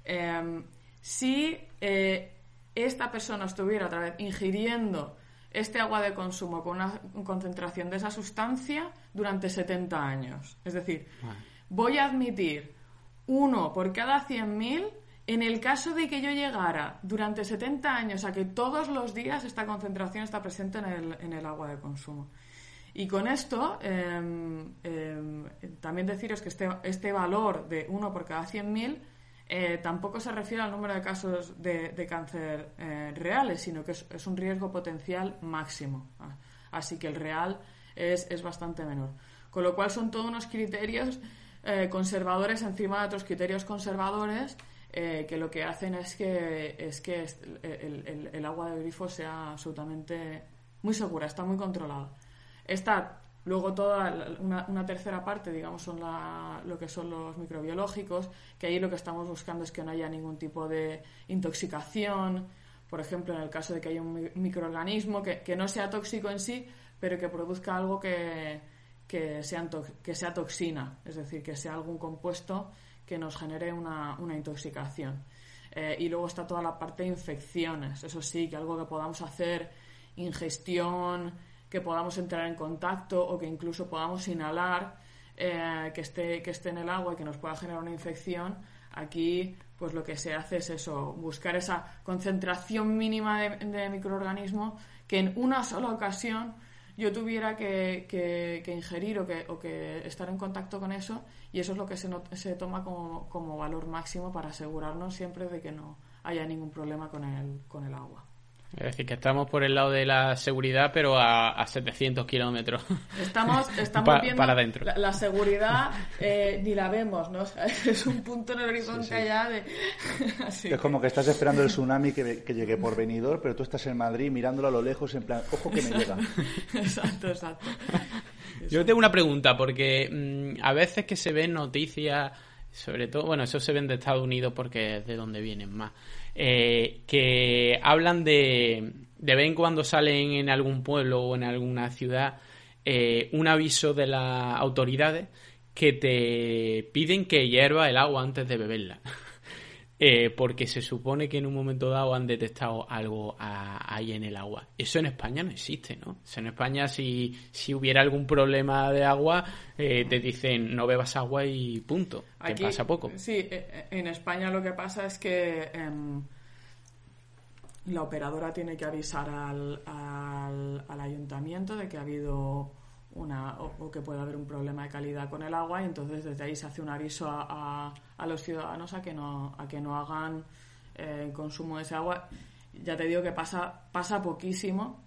C: Eh, si eh, esta persona estuviera otra vez ingiriendo este agua de consumo con una concentración de esa sustancia durante 70 años. Es decir, voy a admitir uno por cada 100.000 en el caso de que yo llegara durante 70 años a que todos los días esta concentración está presente en el, agua de consumo. Y con esto, eh, eh, también deciros que este, este valor de 1 por cada 100.000 eh, tampoco se refiere al número de casos de, de cáncer eh, reales, sino que es, es un riesgo potencial máximo. Ah, Así que el real es, es bastante menor. Con lo cual son todos unos criterios eh, conservadores encima de otros criterios conservadores eh, que lo que hacen es que, es que el, el- el agua de grifo sea absolutamente muy segura, está muy controlada. Está luego toda una, una tercera parte, digamos, son la- lo que son los microbiológicos, que ahí lo que estamos buscando es que no haya ningún tipo de intoxicación, por ejemplo, en el caso de que haya un mi- microorganismo que, que no sea tóxico en sí, pero que produzca algo que, que, sea, que sea toxina, es decir, que sea algún compuesto que nos genere una, una intoxicación. Eh, y luego está toda la parte de infecciones, eso sí, que algo que podamos hacer, ingestión, que podamos entrar en contacto o que incluso podamos inhalar, eh, que, esté, que esté en el agua y que nos pueda generar una infección, aquí pues lo que se hace es eso, buscar esa concentración mínima de, de microorganismo que en una sola ocasión yo tuviera que, que- que ingerir o que, o que estar en contacto con eso y eso es lo que se, not- se toma como, como valor máximo para asegurarnos siempre de que no haya ningún problema con el, con el agua.
A: Es decir, que estamos por el lado de la seguridad, pero a, a 700 kilómetros.
C: Estamos, <laughs> estamos
A: Pa-
C: viendo
A: para adentro.
C: La, la seguridad eh, ni la vemos, ¿no? <laughs> O sea, es un punto en el horizonte
B: Sí, sí.
C: allá de... <laughs> Así
B: Es como que estás esperando el tsunami que, que llegue por venidor, pero tú estás en Madrid mirándolo a lo lejos en plan, ojo que me llega.
C: Exacto, exacto.
A: Yo tengo una pregunta, porque mm, a veces que se ven noticias, sobre todo, bueno, eso se ven de Estados Unidos porque es de donde vienen más, eh, que hablan de, de vez en cuando salen en algún pueblo o en alguna ciudad eh, un aviso de las autoridades que te piden que hierva el agua antes de beberla. <laughs> Eh, porque se supone que en un momento dado han detectado algo a- ahí en el agua. Eso en España no existe, ¿no? Eso en España, si, si hubiera algún problema de agua, eh, te dicen no bebas agua y punto.
C: Aquí-
A: pasa poco.
C: Sí, eh, en España lo que pasa es que em, la operadora tiene que avisar al, al, al ayuntamiento de que ha habido una o, que puede haber un problema de calidad con el agua y entonces desde ahí se hace un aviso a, a- los ciudadanos a que no a que no hagan eh, consumo de ese agua. Ya te digo que pasa pasa poquísimo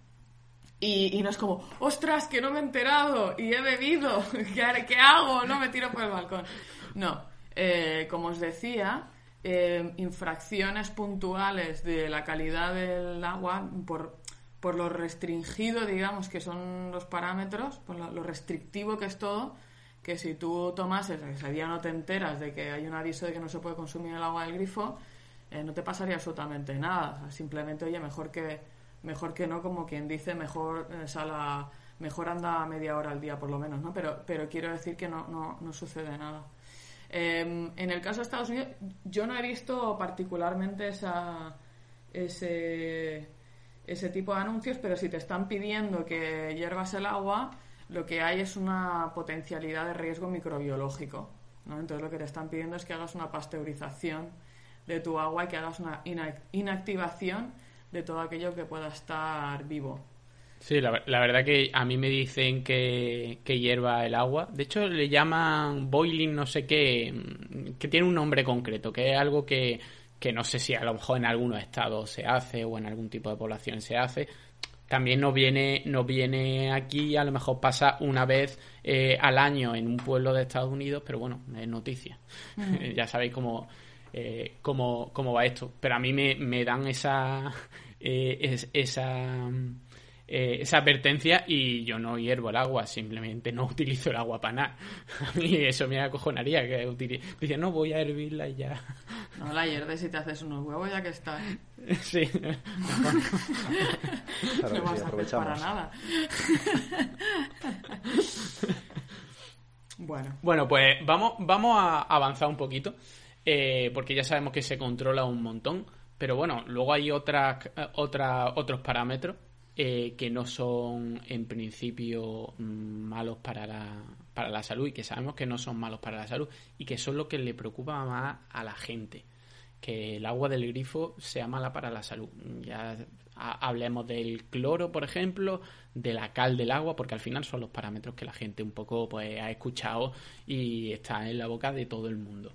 C: y, no es como, ostras, que no me he enterado y he bebido, <laughs> ¿qué, haré- qué hago? No me tiro por el balcón. No, eh, como os decía, eh, infracciones puntuales de la calidad del agua por, por lo restringido, digamos, que son los parámetros, por lo, restrictivo que es todo, que si tú tomas ese día no te enteras de que hay un aviso de que no se puede consumir el agua del grifo, eh, no te pasaría absolutamente nada. Simplemente, oye, mejor que, mejor que no, como quien dice, mejor eh, sala, mejor anda media hora al día por lo menos, ¿no? Pero, pero quiero decir que no, no, no sucede nada. Em, en el caso de Estados Unidos, yo no he visto particularmente esa, ese, ese tipo de anuncios, pero si te están pidiendo que hiervas el agua, lo que hay es una potencialidad de riesgo microbiológico. ¿no? Entonces lo que te están pidiendo es que hagas una pasteurización de tu agua y que hagas una inactivación de todo aquello que pueda estar vivo.
A: Sí, la, verdad que a mí me dicen que, que, hierva el agua. De hecho, le llaman boiling no sé qué, que tiene un nombre concreto, que es algo que, que no sé si a lo mejor en algunos estados se hace o en algún tipo de población se hace. También nos viene, nos viene aquí, a lo mejor pasa una vez eh, al año en un pueblo de Estados Unidos, pero bueno, es noticia. Mm. <laughs> ya sabéis cómo, eh, cómo, cómo, va esto. Pero a mí me, me dan esa, <laughs> eh, esa eh, esa advertencia y yo no hiervo el agua, simplemente no <laughs> utilizo el agua para nada. A mí eso me acojonaría que dice, no, voy a hervirla y ya.
C: No la hierves y te haces unos huevos ya que está. <laughs>
A: Sí.
C: no vas a hacer para nada. <laughs> bueno.
A: Bueno, pues vamos, vamos a avanzar un poquito, eh, porque ya sabemos que se controla un montón, pero bueno, luego hay otras, otras, otros parámetros eh, que no son en principio mm, malos para la, para la salud y que sabemos que no son malos para la salud y que son lo que le preocupa más a la gente. Que el agua del grifo sea mala para la salud. Ya hablemos del cloro, por ejemplo, de la cal del agua, porque al final son los parámetros que la gente un poco pues ha escuchado y está en la boca de todo el mundo.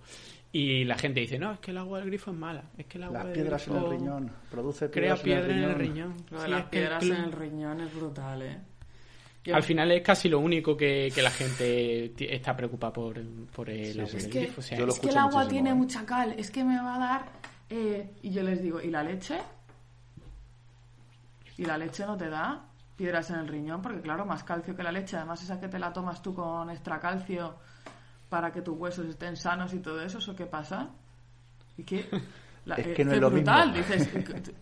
A: Y la gente dice, no, es que el agua del grifo es mala. Es que el agua
B: Las piedras en el riñón. Produce
A: piedras crea piedras en el riñón.
C: Lo de las piedras en el riñón es brutal, ¿eh?
A: Al final es casi lo único que, la gente está preocupada por, por el agua del grifo.
C: es que el agua tiene ¿eh? mucha cal. Es que me va a dar... Eh, y yo les digo, ¿y la leche? ¿Y la leche no te da piedras en el riñón? Porque claro, más calcio que la leche. Además esa que te la tomas tú con extra calcio para que tus huesos estén sanos y todo eso, ¿eso qué pasa? ¿Y qué?
B: es <laughs> que no es, lo brutal.
C: Dices,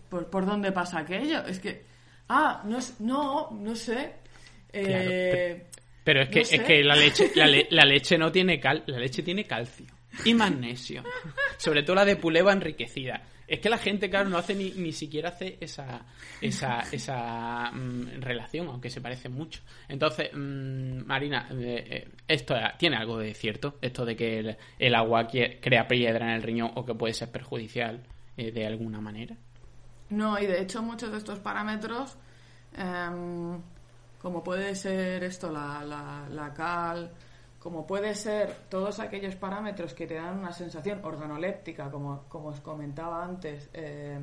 C: ¿por, dónde pasa aquello? Es que, ah, no, es, no, no sé.
A: Eh, pero, es que, es que la leche, la, <laughs> la, leche no tiene cal, la leche tiene calcio y magnesio. Sobre todo la de puleva enriquecida. Es que la gente, claro, no hace ni, ni siquiera hace esa, esa, esa mm, relación, aunque se parece mucho. Entonces, mm, Marina, eh, eh, esto tiene algo de cierto, esto de que el, agua crea piedra en el riñón o que puede ser perjudicial eh, de alguna manera.
C: No, y de hecho muchos de estos parámetros, em, como puede ser esto, la, la, la cal, como puede ser todos aquellos parámetros que te dan una sensación organoléptica, como, como os comentaba antes, eh,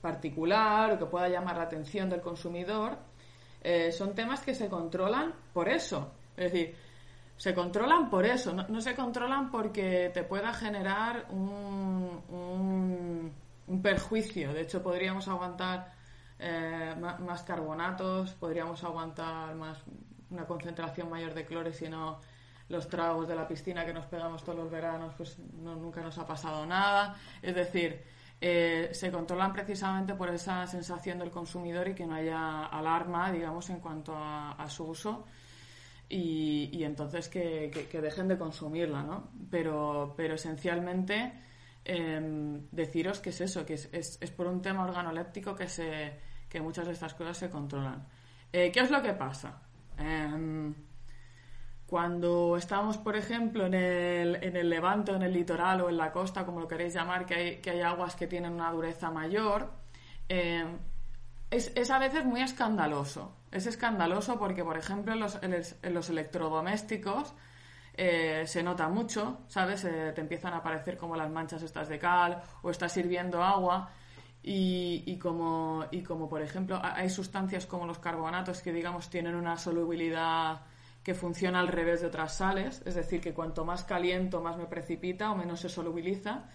C: particular o que pueda llamar la atención del consumidor, eh, son temas que se controlan por eso. Es decir, se controlan por eso, no, se controlan porque te pueda generar un, un, perjuicio. De hecho, podríamos aguantar eh, más, carbonatos, podríamos aguantar más una concentración mayor de cloro si no los tragos de la piscina que nos pegamos todos los veranos, pues nunca nos ha pasado nada. Es decir, eh, se controlan precisamente por esa sensación del consumidor y que no haya alarma, digamos, en cuanto a, su uso. Y, entonces que, dejen de consumirla, ¿no? Pero, pero esencialmente em, deciros que es eso, que es, es, por un tema organoléptico que, se, que muchas de estas cosas se controlan. Eh, ¿Qué es lo que pasa? Cuando estamos, por ejemplo, en el, en el levante, en el litoral o en la costa, como lo queréis llamar, que hay, que hay aguas que tienen una dureza mayor, eh, es, a veces muy escandaloso. Es escandaloso porque, por ejemplo, en los, en los electrodomésticos eh, se nota mucho, ¿sabes? Eh, te empiezan a aparecer como las manchas estas de cal o estás sirviendo agua y, y, como, y como, por ejemplo, hay sustancias como los carbonatos que, digamos, tienen una solubilidad que funciona al revés de otras sales, es decir, que cuanto más caliento más me precipita o menos se solubiliza,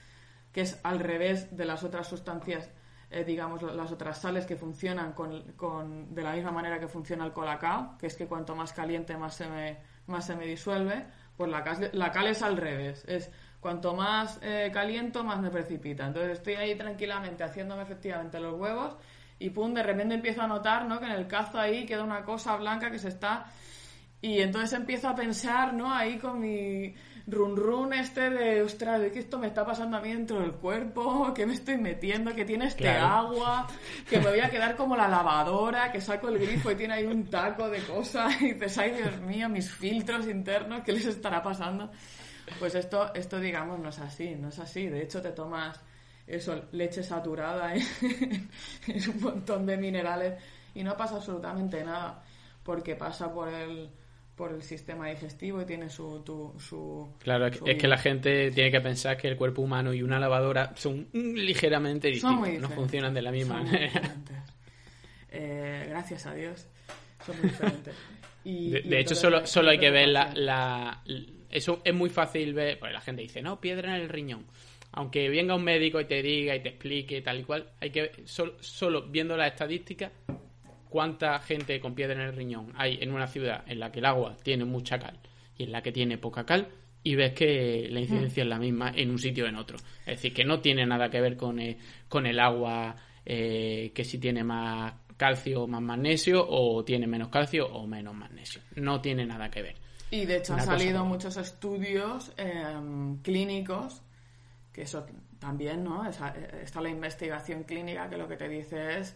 C: que es al revés de las otras sustancias, eh, digamos, las otras sales que funcionan con, de la misma manera que funciona el colacao, que es que cuanto más caliente más se me, más se me disuelve, pues la cal, la cal es al revés, es cuanto más eh, más me precipita. Entonces estoy ahí tranquilamente haciéndome efectivamente los huevos y pum, de repente empiezo a notar ¿no? que en el cazo ahí queda una cosa blanca que se está Y entonces empiezo a pensar, ¿no? Ahí con mi run run este de, ostras, de que esto me está pasando a mí dentro del cuerpo, que me estoy metiendo, que tiene este agua, que me voy a quedar como la lavadora, que saco el grifo y tiene ahí un taco de cosas <laughs> y dices, ay Dios mío, mis filtros internos, ¿qué les estará pasando? Pues esto, esto digamos, no es así, no es así. De hecho, te tomas eso, leche saturada <laughs> en un montón de minerales y no pasa absolutamente nada porque pasa por el por el sistema digestivo y tiene su... su
A: claro, es que la gente tiene que pensar que el cuerpo humano y una lavadora son ligeramente distintos, no funcionan de la misma manera.
C: Eh, gracias a Dios, son muy diferentes.
A: de, hecho, solo, solo hay que ver la, la, Eso es muy fácil ver... Pues la gente dice, no, piedra en el riñón. Aunque venga un médico y te diga y te explique tal y cual, hay que solo, solo viendo las estadísticas cuánta gente con piedra en el riñón hay en una ciudad en la que el agua tiene mucha cal y en la que tiene poca cal y ves que la incidencia es la misma en un sitio o en otro. Es decir, que no tiene nada que ver con, el, con el agua eh, que si tiene más calcio o más magnesio o tiene menos calcio o menos magnesio. No tiene nada que ver.
C: Y de hecho han salido muchos estudios em, clínicos, que eso también, ¿no? está la investigación clínica que lo que te dice es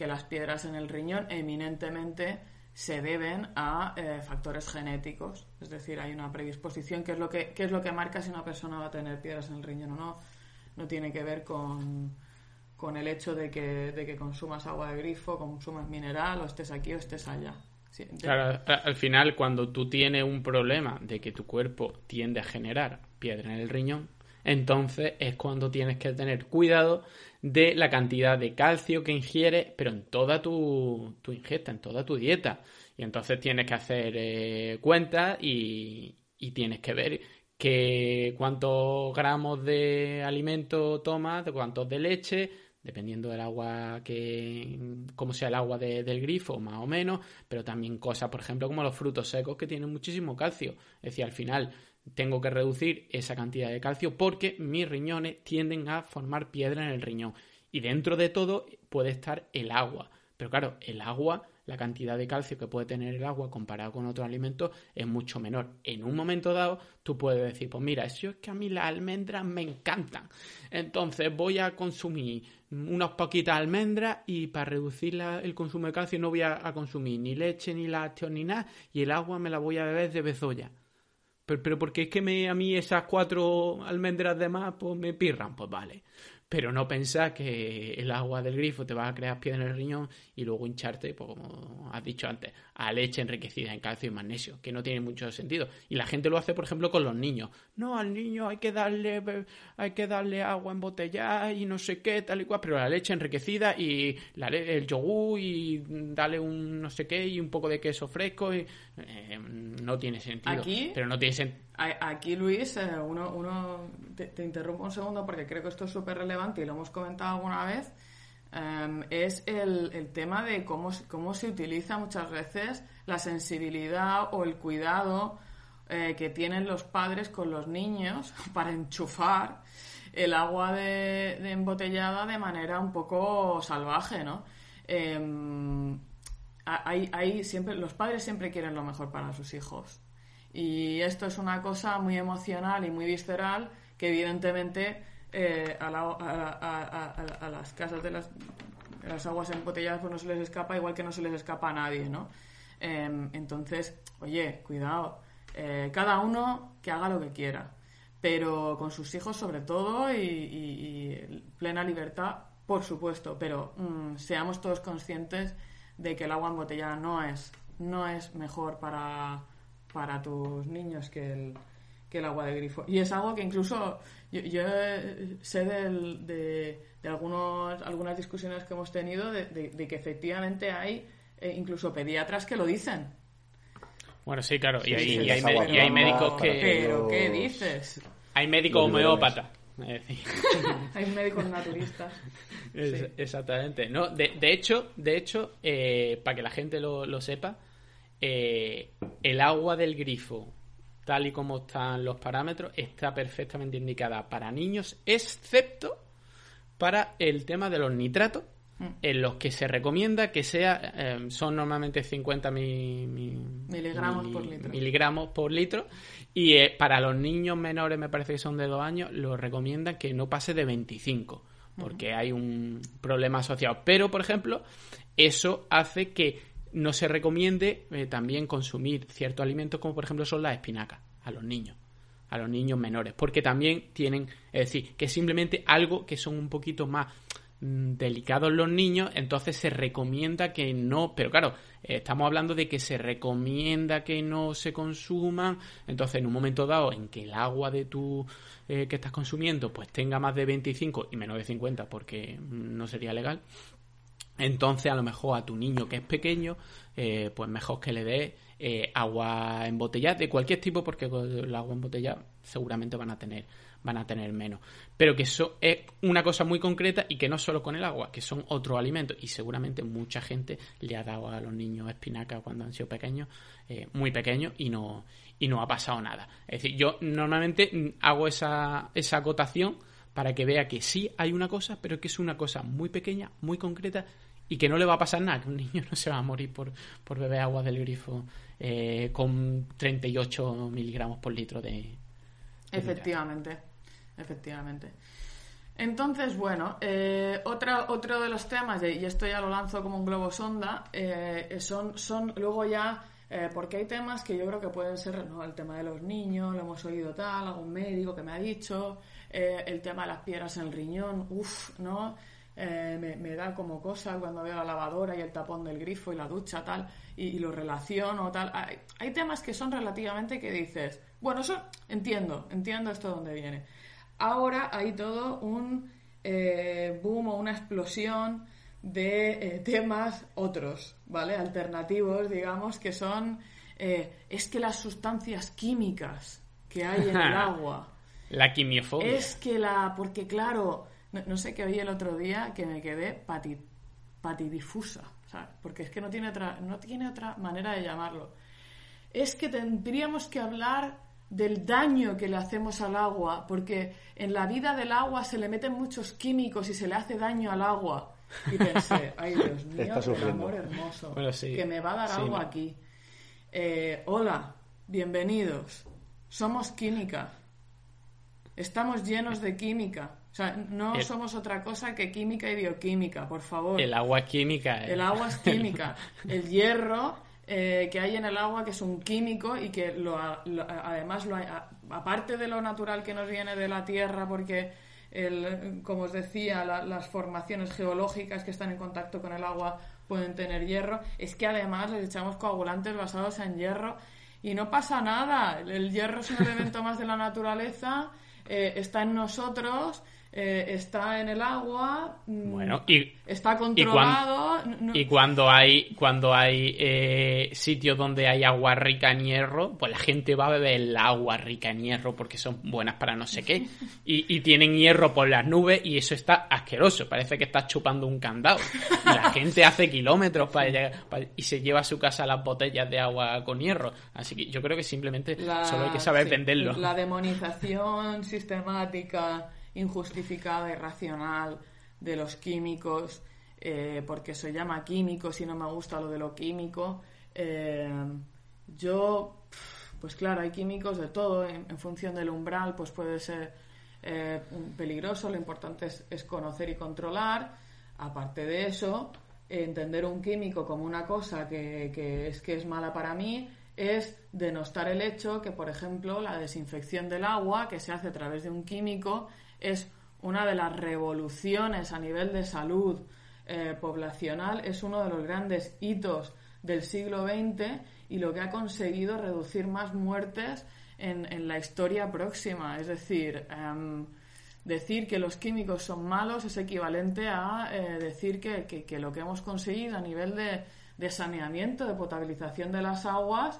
C: que las piedras en el riñón eminentemente se deben a eh, factores genéticos, es decir, hay una predisposición, que es lo que, es lo que marca si una persona va a tener piedras en el riñón o no, no tiene que ver con, con el hecho de que, de que consumas agua de grifo, consumas mineral o estés aquí o estés allá.
A: Claro, al final cuando tú tienes un problema de que tu cuerpo tiende a generar piedra en el riñón, entonces es cuando tienes que tener cuidado de la cantidad de calcio que ingieres, pero en toda tu, ingesta, en toda tu dieta. Y entonces tienes que hacer eh, cuentas y, tienes que ver que cuántos gramos de alimento tomas, de cuántos de leche, dependiendo del agua que, como sea el agua del grifo, más o menos, pero también cosas, por ejemplo, como los frutos secos que tienen muchísimo calcio. Es decir, al final tengo que reducir esa cantidad de calcio porque mis riñones tienden a formar piedra en el riñón. Y dentro de todo puede estar el agua. Pero claro, el agua, la cantidad de calcio que puede tener el agua comparado con otros alimentos es mucho menor. En un momento dado, tú puedes decir, pues mira, eso es que a mí las almendras me encantan. Entonces voy a consumir unas poquitas almendras y para reducir el consumo de calcio no voy a, consumir ni leche, ni lácteos, ni nada. Y el agua me la voy a beber de bezoya. Pero, porque es que a mí esas cuatro almendras de más pues me pirran, pues vale. Pero no pensar que el agua del grifo te va a crear piedra en el riñón y luego hincharte, pues como has dicho antes, a leche enriquecida en calcio y magnesio, que no tiene mucho sentido. Y la gente lo hace, por ejemplo, con los niños. No, al niño hay que darle, hay que darle agua embotellada y no sé qué, tal y cual, pero la leche enriquecida y el yogur y darle un no sé qué y un poco de queso fresco y, eh, no tiene sentido.
C: Aquí,
A: pero no tiene.
C: Aquí, Luis, eh, uno, uno te, te interrumpo un segundo porque creo que esto es súper relevante y lo hemos comentado alguna vez, em, es el, tema de cómo, cómo se utiliza muchas veces la sensibilidad o el cuidado eh, que tienen los padres con los niños <laughs> para enchufar el agua de, embotellada de manera un poco salvaje, ¿no? Em, hay, siempre, los padres siempre quieren lo mejor para sus hijos. Y esto es una cosa muy emocional y muy visceral que evidentemente eh, a, las casas de las, aguas embotelladas pues no se les escapa igual que no se les escapa a nadie, ¿no? Em, entonces, oye, cuidado, eh, cada uno que haga lo que quiera, pero con sus hijos sobre todo y, plena libertad, por supuesto, pero mm, seamos todos conscientes de que el agua embotellada no es, no es mejor para, para tus niños que el, que el agua de grifo. Y es algo que incluso yo, sé de, algunos, algunas discusiones que hemos tenido de, que efectivamente hay eh, incluso pediatras que lo dicen.
A: Bueno, sí, claro. y, hay, médicos que...
C: ¿Pero qué dices?
A: Hay médicos homeópatas. <laughs>
C: hay médicos naturistas.
A: Exactamente. No, de, hecho, de hecho eh, para que la gente lo, sepa, eh, el agua del grifo tal y como están los parámetros, está perfectamente indicada para niños, excepto para el tema de los nitratos, en los que se recomienda que sea, eh, son normalmente 50
C: miligramos, por litro.
A: miligramos por litro y eh, para los niños menores, me parece que son de dos años, lo recomiendan que no pase de 25 porque hay un problema asociado. Pero, por ejemplo, eso hace que no se recomiende eh, también consumir ciertos alimentos como por ejemplo son las espinacas a los niños a los niños menores porque también tienen es decir que simplemente algo que son un poquito más mm, delicados los niños entonces se recomienda que no pero claro eh, estamos hablando de que se recomienda que no se consuman entonces en un momento dado en que el agua de tu eh, que estás consumiendo pues tenga más de 25 y menos de 50 porque mm, no sería legal entonces, a lo mejor a tu niño que es pequeño, eh, pues mejor que le dé eh, agua embotellada de cualquier tipo, porque el agua embotellada seguramente van a tener van a tener menos. Pero que eso es una cosa muy concreta y que no solo con el agua, que son otros alimentos. Y seguramente mucha gente le ha dado a los niños espinaca cuando han sido pequeños, eh, muy pequeños, y no, y no ha pasado nada. Es decir, yo normalmente hago esa, esa acotación para que vea que sí hay una cosa, pero que es una cosa muy pequeña, muy concreta y que no le va a pasar nada, que un <laughs> niño no se va a morir por, por beber agua del grifo eh, con 38 miligramos por litro de...
C: efectivamente, efectivamente. Entonces, bueno, eh, otra, otro de los temas, y esto ya lo lanzo como un globo sonda, eh, son, son luego ya, porque hay temas que yo creo que pueden ser, ¿no? El tema de los niños, lo hemos oído tal, algún médico que me ha dicho, el tema de las piedras en el riñón, uff, ¿no? Eh, me, da como cosa cuando veo la lavadora y el tapón del grifo y la ducha tal y, lo relaciono tal. Hay, temas que son relativamente que dices bueno eso entiendo entiendo esto de dónde viene. Ahora hay todo un eh, boom o una explosión de eh, temas otros vale alternativos digamos que son es que las sustancias químicas que hay en el <laughs> agua
A: la quimiofobia.
C: Es que la porque claro no, sé qué oí el otro día que me quedé pati, patidifusa, porque es que no tiene, otra, no tiene otra manera de llamarlo. Es que tendríamos que hablar del daño que le hacemos al agua, porque en la vida del agua se le meten muchos químicos y se le hace daño al agua. Y pensé, <laughs> ay Dios mío, el amor hermoso, que me va a dar algo aquí. Eh, hola, bienvenidos. Somos química. Estamos llenos de química. O sea, no somos otra cosa que química y bioquímica, por favor.
A: El agua es química.
C: ¿eh? El agua es química. <laughs> el hierro eh, que hay en el agua, que es un químico y que lo, además, lo aparte de lo natural que nos viene de la Tierra, porque, el, como os decía, las formaciones geológicas que están en contacto con el agua pueden tener hierro, es que además les echamos coagulantes basados en hierro y no pasa nada. El hierro es un elemento más de la naturaleza, eh, está en nosotros eh, está en el agua,
A: mm, bueno, y,
C: está controlado.
A: Y, cuando hay, cuando hay eh, sitios donde hay agua rica en hierro, pues la gente va a beber el agua rica en hierro porque son buenas para no sé qué. Y, tienen hierro por las nubes y eso está asqueroso. Parece que está chupando un candado. la gente hace kilómetros para llegar y se lleva a su casa las botellas de agua con hierro. Así que yo creo que simplemente solo hay que saber venderlo.
C: La demonización sistemática injustificada, irracional de los químicos, eh, porque se llama químicos y no me gusta lo de lo químico. Eh, yo, pues claro, hay químicos de todo, en, función del umbral, pues puede ser eh, peligroso, lo importante es, conocer y controlar. Aparte de eso, entender un químico como una cosa que, que, es que es mala para mí es denostar el hecho que, por ejemplo, la desinfección del agua, que se hace a través de un químico, es una de las revoluciones a nivel de salud eh, poblacional, es uno de los grandes hitos del siglo XX y lo que ha conseguido reducir más muertes en, la historia próxima. Es decir, em, decir que los químicos son malos es equivalente a eh, decir que, lo que hemos conseguido a nivel de, de, saneamiento, de potabilización de las aguas,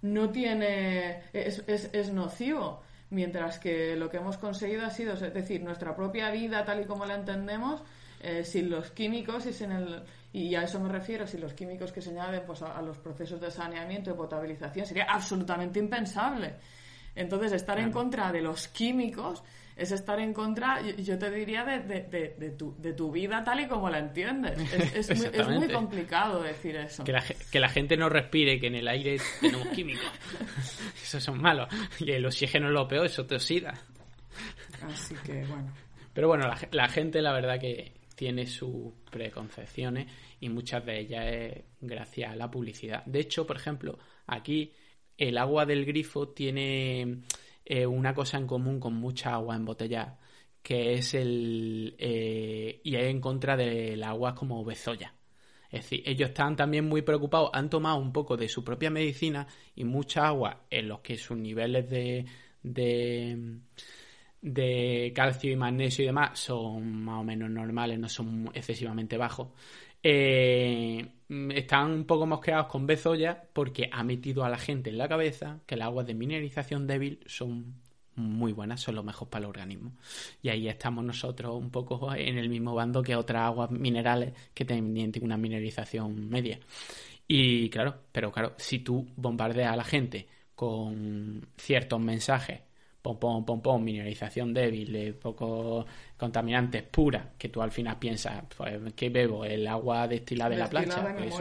C: no tiene. es, es, es nocivo mientras que lo que hemos conseguido ha sido, es decir, nuestra propia vida tal y como la entendemos, eh, sin los químicos y sin el y a eso me refiero, sin los químicos que se añaden pues, a, los procesos de saneamiento y potabilización, sería absolutamente impensable. Entonces, estar en contra de los químicos es estar en contra, yo te diría, de, de, de, tu, de tu vida tal y como la entiendes. Es, es, muy, es muy, complicado decir eso.
A: Que la, que la, gente no respire, que en el aire tenemos químicos. <laughs> Esos son malos. Y el oxígeno es lo peor, eso te oxida.
C: Así que, bueno.
A: Pero bueno, la, la gente la verdad que tiene sus preconcepciones y muchas de ellas es gracias a la publicidad. De hecho, por ejemplo, aquí el agua del grifo tiene eh, una cosa en común con mucha agua embotellada, que es el... Eh, y es en contra del agua como bezoya. Es decir, ellos están también muy preocupados, han tomado un poco de su propia medicina y mucha agua en los que sus niveles de, de, de calcio y magnesio y demás son más o menos normales, no son excesivamente bajos. Eh, están un poco mosqueados con Bezoya porque ha metido a la gente en la cabeza que las aguas de mineralización débil son muy buenas, son lo mejor para el organismo. Y ahí estamos nosotros un poco en el mismo bando que otras aguas minerales que tienen una mineralización media. Y claro, pero claro, si tú bombardeas a la gente con ciertos mensajes pom, pom, pom, pom, mineralización débil, de pocos contaminantes pura, que tú al final piensas, pues, ¿qué bebo? ¿El agua destilada de la plancha? Pues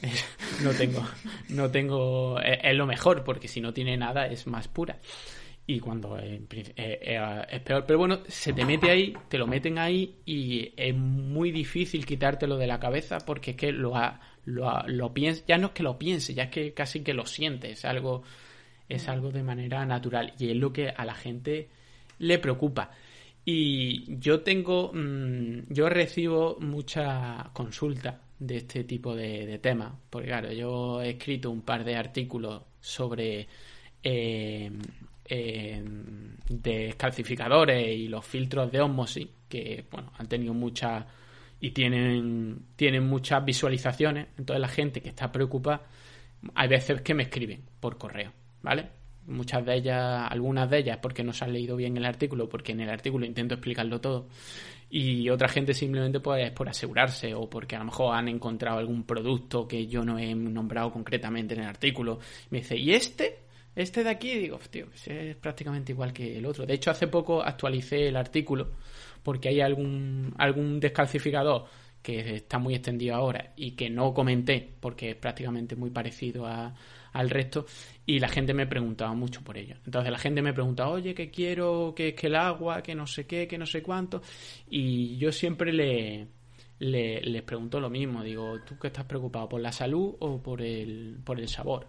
A: <laughs> no tengo, no tengo, es, lo mejor, porque si no tiene nada es más pura. Y cuando eh, eh, es peor, pero bueno, se te mete ahí, te lo meten ahí y es muy difícil quitártelo de la cabeza porque es que lo, lo, lo piensas, ya no es que lo pienses, ya es que casi que lo sientes, algo es algo de manera natural y es lo que a la gente le preocupa. Y yo tengo, mm, yo recibo mucha consulta de este tipo de, temas, porque claro, yo he escrito un par de artículos sobre eh, eh, descalcificadores y los filtros de osmosis, que bueno, han tenido muchas y tienen, tienen muchas visualizaciones. Entonces la gente que está preocupada, hay veces que me escriben por correo ¿vale? Muchas de ellas, algunas de ellas porque no se han leído bien el artículo, porque en el artículo intento explicarlo todo. Y otra gente simplemente pues por asegurarse o porque a lo mejor han encontrado algún producto que yo no he nombrado concretamente en el artículo. Me dice, ¿y este? Este de aquí, digo, tío, es prácticamente igual que el otro. De hecho, hace poco actualicé el artículo porque hay algún, algún descalcificador que está muy extendido ahora y que no comenté porque es prácticamente muy parecido a, al resto y la gente me preguntaba mucho por ello. Entonces la gente me preguntaba, oye, que quiero, que es que el agua, que no sé qué, que no sé cuánto. Y yo siempre le, le, les pregunto lo mismo. Digo, ¿tú qué estás preocupado? ¿Por la salud o por el, por el sabor?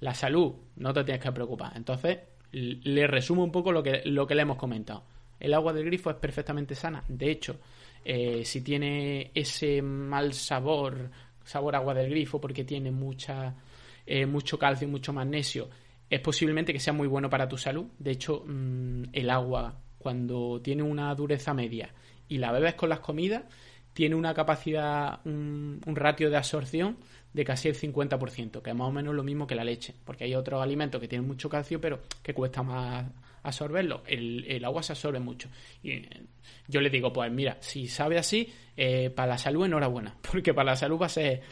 A: La salud, no te tienes que preocupar. Entonces, le resumo un poco lo que, lo que le hemos comentado. El agua del grifo es perfectamente sana. De hecho, eh, si tiene ese mal sabor, sabor agua del grifo, porque tiene mucha eh, mucho calcio y mucho magnesio, es posiblemente que sea muy bueno para tu salud. De hecho, mm, el agua, cuando tiene una dureza media y la bebes con las comidas, tiene una capacidad, un, ratio de absorción de casi el 50%, que es más o menos lo mismo que la leche, porque hay otros alimentos que tienen mucho calcio, pero que cuesta más absorberlo. El, agua se absorbe mucho. Y eh, yo le digo, pues mira, si sabe así, eh, para la salud enhorabuena, <laughs> porque para la salud va a ser,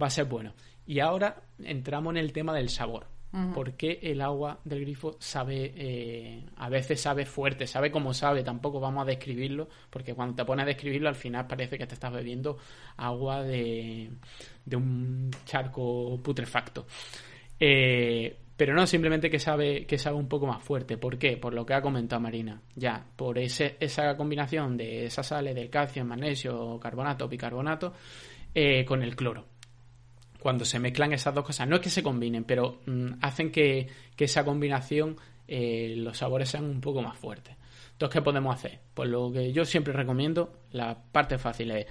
A: va a ser bueno. Y ahora entramos en el tema del sabor. ¿Por qué el agua del grifo sabe, eh, a veces sabe fuerte, sabe como sabe? Tampoco vamos a describirlo, porque cuando te pones a describirlo al final parece que te estás bebiendo agua de, de un charco putrefacto. Eh, pero no, simplemente que sabe, que sabe un poco más fuerte. ¿Por qué? Por lo que ha comentado Marina. Ya, por ese, esa combinación de esas sales del calcio, magnesio, carbonato, bicarbonato, eh, con el cloro cuando se mezclan esas dos cosas. No es que se combinen, pero mm, hacen que, esa combinación, eh, los sabores sean un poco más fuertes. Entonces, ¿qué podemos hacer? Pues lo que yo siempre recomiendo, la parte fácil es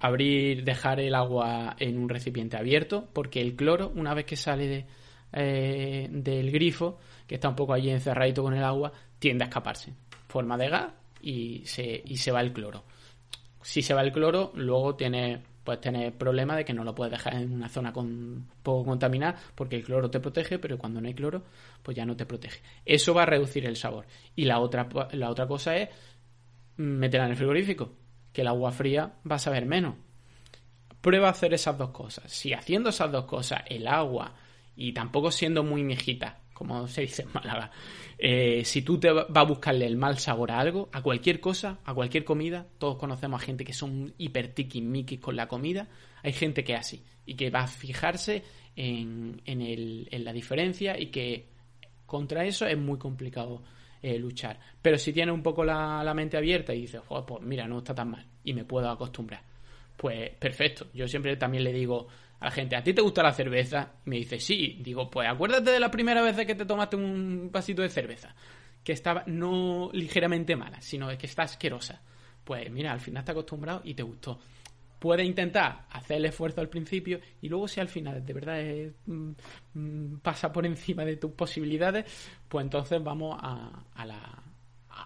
A: abrir, dejar el agua en un recipiente abierto, porque el cloro, una vez que sale eh, del grifo, que está un poco allí encerradito con el agua, tiende a escaparse. Forma de gas y se, y se va el cloro. Si se va el cloro, luego tiene puedes tener problemas de que no lo puedes dejar en una zona con poco contaminada porque el cloro te protege, pero cuando no hay cloro, pues ya no te protege. Eso va a reducir el sabor. Y la otra, la otra cosa es meterla en el frigorífico, que el agua fría va a saber menos. Prueba a hacer esas dos cosas. Si haciendo esas dos cosas, el agua y tampoco siendo muy mijita, como se dice en Málaga. Eh, si tú te vas a buscarle el mal sabor a algo, a cualquier cosa, a cualquier comida, todos conocemos a gente que son hiper mikis con la comida, hay gente que es así y que va a fijarse en, en, el, en la diferencia y que contra eso es muy complicado eh, luchar. Pero si tienes un poco la, mente abierta y dices, pues mira, no está tan mal y me puedo acostumbrar, pues perfecto. Yo siempre también le digo, a la gente, ¿a ti te gusta la cerveza? Me dice, sí. Digo, pues acuérdate de la primera vez que te tomaste un vasito de cerveza, que estaba no ligeramente mala, sino que está asquerosa. Pues mira, al final te acostumbrado y te gustó. Puedes intentar hacer el esfuerzo al principio y luego si al final de verdad mm, mm, pasa por encima de tus posibilidades, pues entonces vamos a,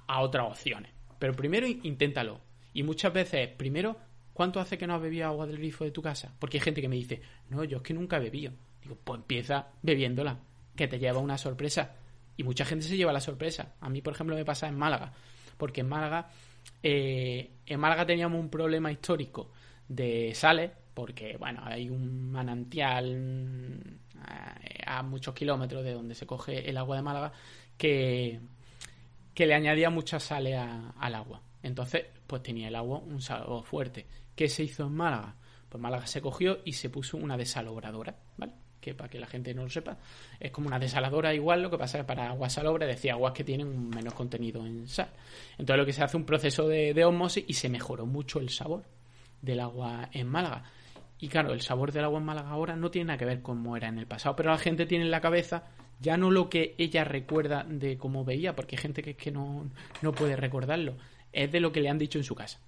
A: a otras opciones. Pero primero inténtalo. Y muchas veces, primero ¿Cuánto hace que no has bebido agua del grifo de tu casa? Porque hay gente que me dice, no, yo es que nunca he bebido. Digo, pues empieza bebiéndola, que te lleva una sorpresa. Y mucha gente se lleva la sorpresa. A mí, por ejemplo, me pasa en Málaga. Porque en Málaga, eh, en Málaga teníamos un problema histórico de sales, porque, bueno, hay un manantial eh, a, muchos kilómetros de donde se coge el agua de Málaga que, que le añadía muchas sales al agua. Entonces, pues tenía el agua un sabor fuerte. ¿Qué se hizo en Málaga? Pues Málaga se cogió y se puso una desalobradora, ¿vale? Que para que la gente no lo sepa, es como una desaladora igual, lo que pasa es para agua salobre decía aguas que tienen menos contenido en sal. Entonces lo que se hace un proceso de, de osmosis y se mejoró mucho el sabor del agua en Málaga. Y claro, el sabor del agua en Málaga ahora no tiene nada que ver con cómo era en el pasado, pero la gente tiene en la cabeza ya no lo que ella recuerda de cómo veía, porque hay gente que es que no, no puede recordarlo, es de lo que le han dicho en su casa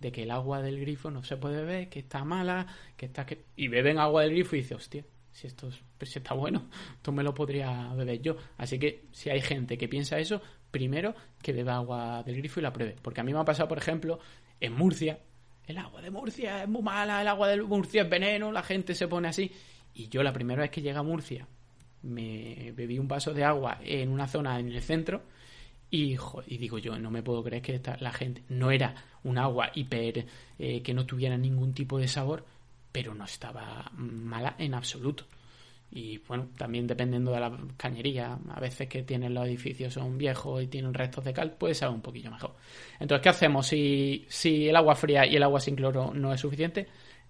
A: de que el agua del grifo no se puede beber, que está mala, que está que... y beben agua del grifo y dice, hostia, si esto pues está bueno, <laughs> esto me lo podría beber yo. Así que si hay gente que piensa eso, primero que beba agua del grifo y la pruebe. Porque a mí me ha pasado, por ejemplo, en Murcia, el agua de Murcia es muy mala, el agua de Murcia es veneno, la gente se pone así. Y yo la primera vez que llegué a Murcia, me bebí un vaso de agua en una zona en el centro y, y digo yo, no me puedo creer que esta, la gente no era un agua hiper eh, que no tuviera ningún tipo de sabor, pero no estaba mala en absoluto. Y bueno, también dependiendo de la cañería, a veces que tienen los edificios son viejos y tienen restos de cal, puede ser un poquillo mejor. Entonces, ¿qué hacemos si, si el agua fría y el agua sin cloro no es suficiente?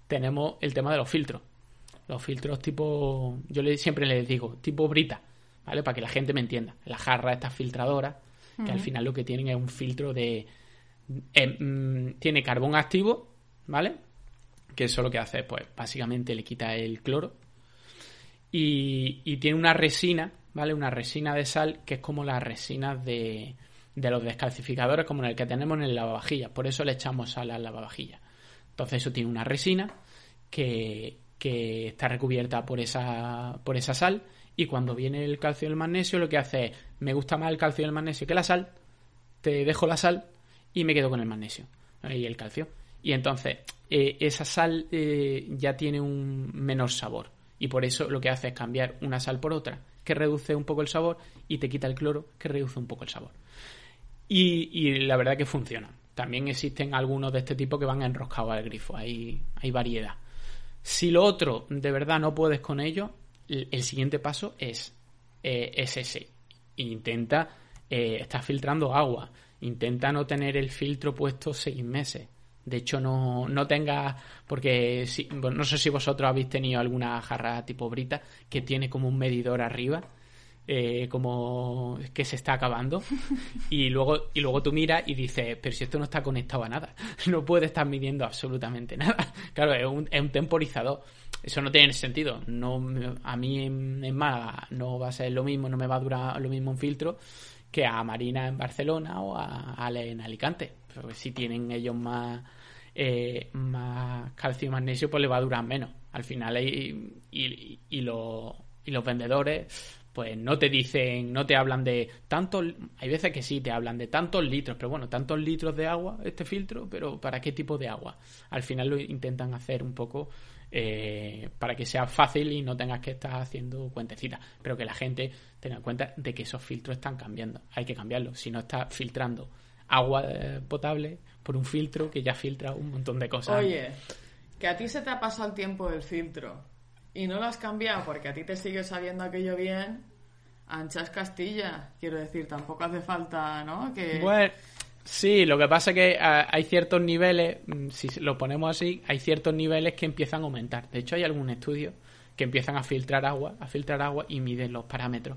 A: Tenemos el tema de los filtros. Los filtros tipo, yo siempre les digo, tipo brita, ¿vale? Para que la gente me entienda. La jarra, estas filtradoras, que al final lo que tienen es un filtro de... Eh, mm, tiene carbón activo, ¿vale? Que eso lo que hace, pues básicamente le quita el cloro. Y, tiene una resina, ¿vale? Una resina de sal que es como las resinas de, los descalcificadores, como en el que tenemos en el lavavajillas. Por eso le echamos sal al lavavajillas. Entonces eso tiene una resina que, que está recubierta por esa, por esa sal y cuando viene el calcio y el magnesio lo que hace es, me gusta más el calcio y el magnesio que la sal, te dejo la sal y me quedo con el magnesio y el calcio. Y entonces eh, esa sal eh, ya tiene un menor sabor y por eso lo que hace es cambiar una sal por otra que reduce un poco el sabor y te quita el cloro que reduce un poco el sabor. Y, la verdad que funciona. También existen algunos de este tipo que van enroscados al grifo, hay, hay variedad. Si lo otro de verdad no puedes con ello, el siguiente paso es, eh, ese. Intenta, estás filtrando agua, intenta no tener el filtro puesto seis meses. De hecho, no, no tengas, porque si, no sé si vosotros habéis tenido alguna jarra tipo brita que tiene como un medidor arriba eh, como que se está acabando <laughs> y luego y luego tú miras y dices pero si esto no está conectado a nada <laughs> no puede estar midiendo absolutamente nada <laughs> claro es un, es un temporizador. Eso no tiene sentido. No a mí en, Málaga no va a ser lo mismo no me va a durar lo mismo un filtro que a Marina en Barcelona o a Ale en Alicante pero si tienen ellos más eh, más calcio y magnesio pues le va a durar menos al final y, y, y los vendedores pues no te dicen, no te hablan de tantos, hay veces que sí te hablan de tantos litros, pero bueno, tantos litros de agua este filtro, pero ¿para qué tipo de agua? Al final lo intentan hacer un poco eh, para que sea fácil y no tengas que estar haciendo cuentecitas, pero que la gente tenga en cuenta de que esos filtros están cambiando, hay que cambiarlos, si no está filtrando agua eh, potable por un filtro que ya filtra un montón de cosas.
C: Oye, que a ti se te ha pasado el tiempo del filtro y no lo has cambiado porque a ti te sigue sabiendo aquello bien, Anchas Castilla, quiero decir, tampoco hace falta, ¿no? Que...
A: Bueno, sí, lo que pasa es que ah, hay ciertos niveles, mm, si lo ponemos así, hay ciertos niveles que empiezan a aumentar. De hecho, hay algún estudio que empiezan a filtrar agua, a filtrar agua y miden los parámetros.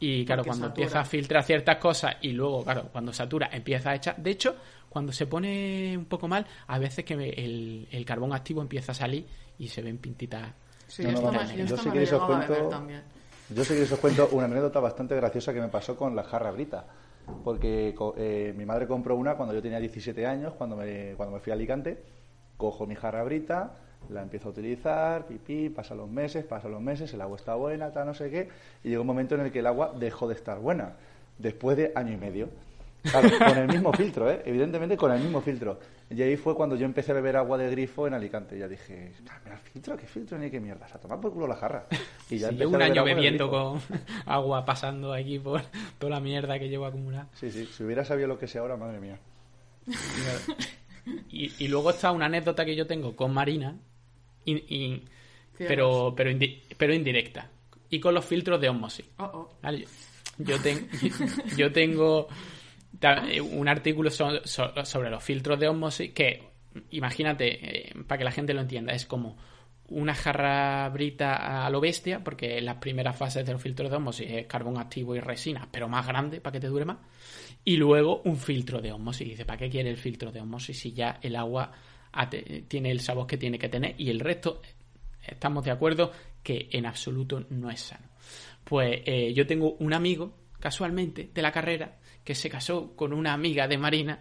A: Y claro,
C: Porque
A: cuando
C: satura.
A: empieza a filtrar ciertas cosas y luego, claro, cuando satura, empieza a echar. De hecho, cuando se pone un poco mal, a veces que me- el, el carbón activo empieza a salir y se ven pintitas.
C: Sí,
B: No, no, yo
C: me
B: que cuento-. Yo sí que os cuento una anécdota bastante graciosa que me pasó con la jarra brita. Porque eh, mi madre compró una cuando yo tenía 17 años, cuando me, cuando me fui a Alicante. Cojo mi jarra brita, la empiezo a utilizar, pipí, pasan los meses, pasan los meses, el agua está buena, tal, no sé qué. Y llegó un momento en el que el agua dejó de estar buena, después de año y medio. Claro, con el mismo filtro, ¿eh? evidentemente con el mismo filtro. Y ahí fue cuando yo empecé a beber agua de grifo en Alicante. Ya dije, "Ah, mira, filtro, ¿qué filtro ni qué mierda? A tomar por culo la jarra. Y ya
A: Sí,
B: empecé
A: llevo
B: a
A: un
B: beber
A: año bebiendo con <laughs> agua pasando aquí por toda la mierda que llevo acumulada.
B: Sí, sí, si hubiera sabido lo que sé ahora, madre mía.
A: Y, y luego está una anécdota que yo tengo con Marina, pero, pero, indi- pero indirecta, y con los filtros de osmosis.
C: Oh, oh.
A: ¿vale? Yo, ten- <laughs> yo tengo un artículo so- so- sobre los filtros de osmosis que, imagínate, eh, para que la gente lo entienda, es como una jarra brita a lo bestia, porque las primeras fases de los filtros de osmosis es carbón activo y resina, pero más grande para que te dure más. Y luego un filtro de osmosis. Dice, ¿para qué quiere el filtro de osmosis si ya el agua tiene el sabor que tiene que tener? Y el resto, estamos de acuerdo que en absoluto no es sano. Pues eh, yo tengo un amigo, casualmente, de la carrera, que se casó con una amiga de Marina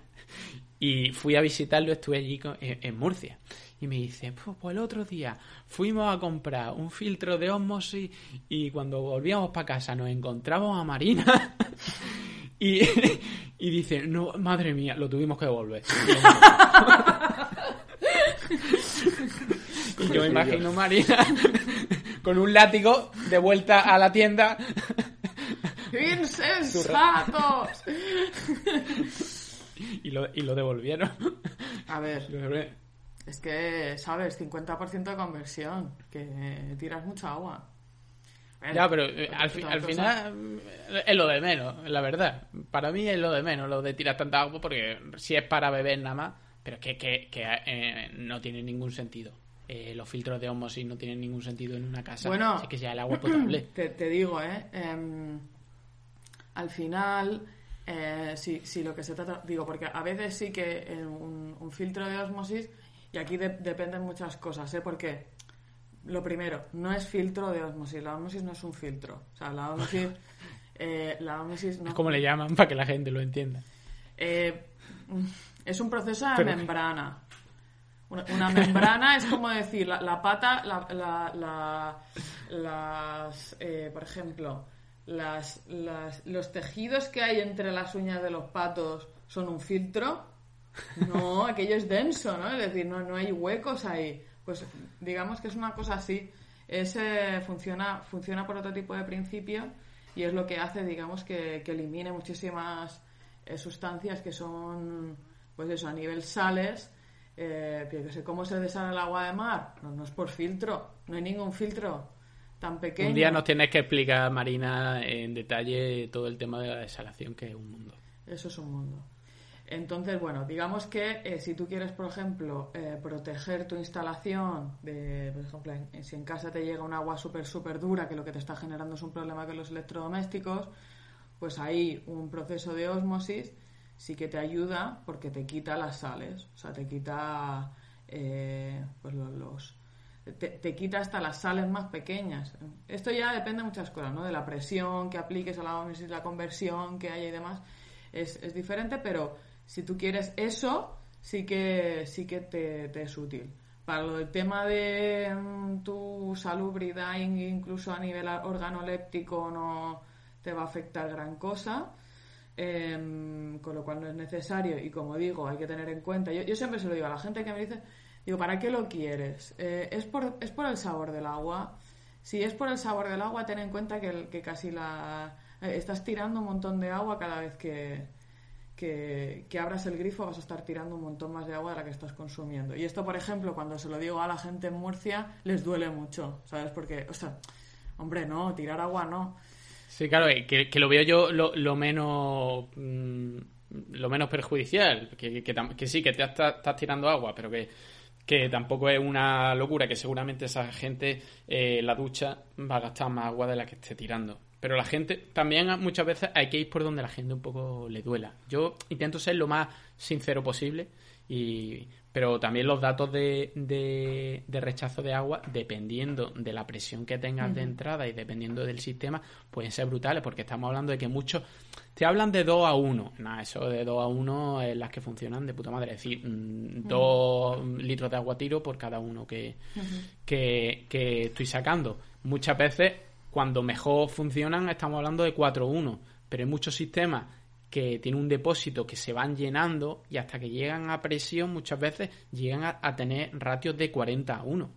A: y fui a visitarlo, estuve allí con- en, en Murcia. Y me dice, pues, pues el otro día fuimos a comprar un filtro de osmosis y cuando volvíamos para casa nos encontramos a Marina <laughs> y, y dice, no, madre mía, lo tuvimos que devolver. <laughs> y yo me imagino Marina <laughs> con un látigo de vuelta a la tienda.
C: ¡Insensatos! <laughs>
A: Y lo, y lo devolvieron.
C: A ver, es que, ¿sabes? 50% de conversión, que tiras mucha agua. Ver,
A: Ya, pero eh, al, fi-
C: otra
A: al
C: cosa-
A: final eh, es lo de menos, la verdad. Para mí es lo de menos, lo de tirar tanta agua, porque si es para beber nada más, pero que, que, que eh, no tiene ningún sentido. Eh, los filtros de osmosis no tienen ningún sentido en una casa.
C: Bueno.
A: Así que sea el agua potable. <clears throat>
C: Te, te digo, ¿eh? Al final, eh, si, si lo que se trata... Digo, porque a veces sí que en un, un filtro de osmosis, y aquí de- dependen muchas cosas, ¿eh? Porque, lo primero, no es filtro de osmosis. La osmosis no es un filtro. O sea, la osmosis... eh, la osmosis no...
A: Es como le llaman para que la gente lo entienda.
C: Eh, es un proceso de
A: Pero-
C: membrana. Una, una membrana es como decir, la, la pata, la, la- la- las, eh, por ejemplo, las, las- los tejidos que hay entre las uñas de los patos son un filtro. No, <laughs> aquello es denso, ¿no? Es decir, no, no hay huecos ahí. Pues digamos que es una cosa así. Ese funciona, funciona por otro tipo de principio y es lo que hace, digamos, que, que elimine muchísimas eh, sustancias que son, pues eso, a nivel sales. Eh, que sé, ¿Cómo se desala el agua de mar? No, no es por filtro, no hay ningún filtro tan pequeño.
A: Un día nos tienes que explicar, Marina, en detalle todo el tema de la desalación, que es un mundo.
C: Eso es un mundo. Entonces, bueno, digamos que eh, si tú quieres, por ejemplo, eh, proteger tu instalación, de, por ejemplo, en- si en casa te llega un agua súper, súper dura, que lo que te está generando es un problema con los electrodomésticos, pues ahí un proceso de osmosis sí que te ayuda porque te quita las sales, o sea, te quita eh, pues lo- los, te, te quita hasta las sales más pequeñas. Esto ya depende de muchas cosas, ¿no? De la presión que apliques a la osmosis, la conversión que haya y demás. Es, es diferente, pero si tú quieres eso, sí que, sí que te, es útil. Para lo del tema de mm, tu salubridad, in- incluso a nivel organoléptico, no te va a afectar gran cosa. Em, con lo cual no es necesario y como digo hay que tener en cuenta yo siempre se lo digo a la gente que me dice digo ¿para qué lo quieres? Eh, ¿es, por, ¿es por el sabor del agua? si es por el sabor del agua ten en cuenta que, que casi la eh, estás tirando un montón de agua cada vez que, que, abras el grifo vas a estar tirando un montón más de agua de la que estás consumiendo y esto por ejemplo cuando se lo digo a la gente en Murcia les duele mucho ¿sabes? porque o sea hombre no tirar agua no
A: Sí, claro, eh, que, que lo veo yo lo, menos mm, lo menos perjudicial, que, que, sí, que te estás tirando agua, pero que, que tampoco es una locura, que seguramente esa gente eh, la ducha va a gastar más agua de la que esté tirando. Pero la gente, también muchas veces hay que ir por donde la gente un poco le duela. Yo intento ser lo más sincero posible, y, pero también los datos de, de, de rechazo de agua, dependiendo de la presión que tengas de entrada y dependiendo del sistema, pueden ser brutales, porque estamos hablando de que muchos te hablan de 2 a 1. Nada, eso de 2 a 1 es las que funcionan de puta madre. Es decir, 2 litros de agua tiro por cada uno que, que, que estoy sacando. Muchas veces, cuando mejor funcionan, estamos hablando de 4 a 1. Pero hay muchos sistemas que tienen un depósito que se van llenando y hasta que llegan a presión muchas veces llegan a, a tener ratios de 40 a 1.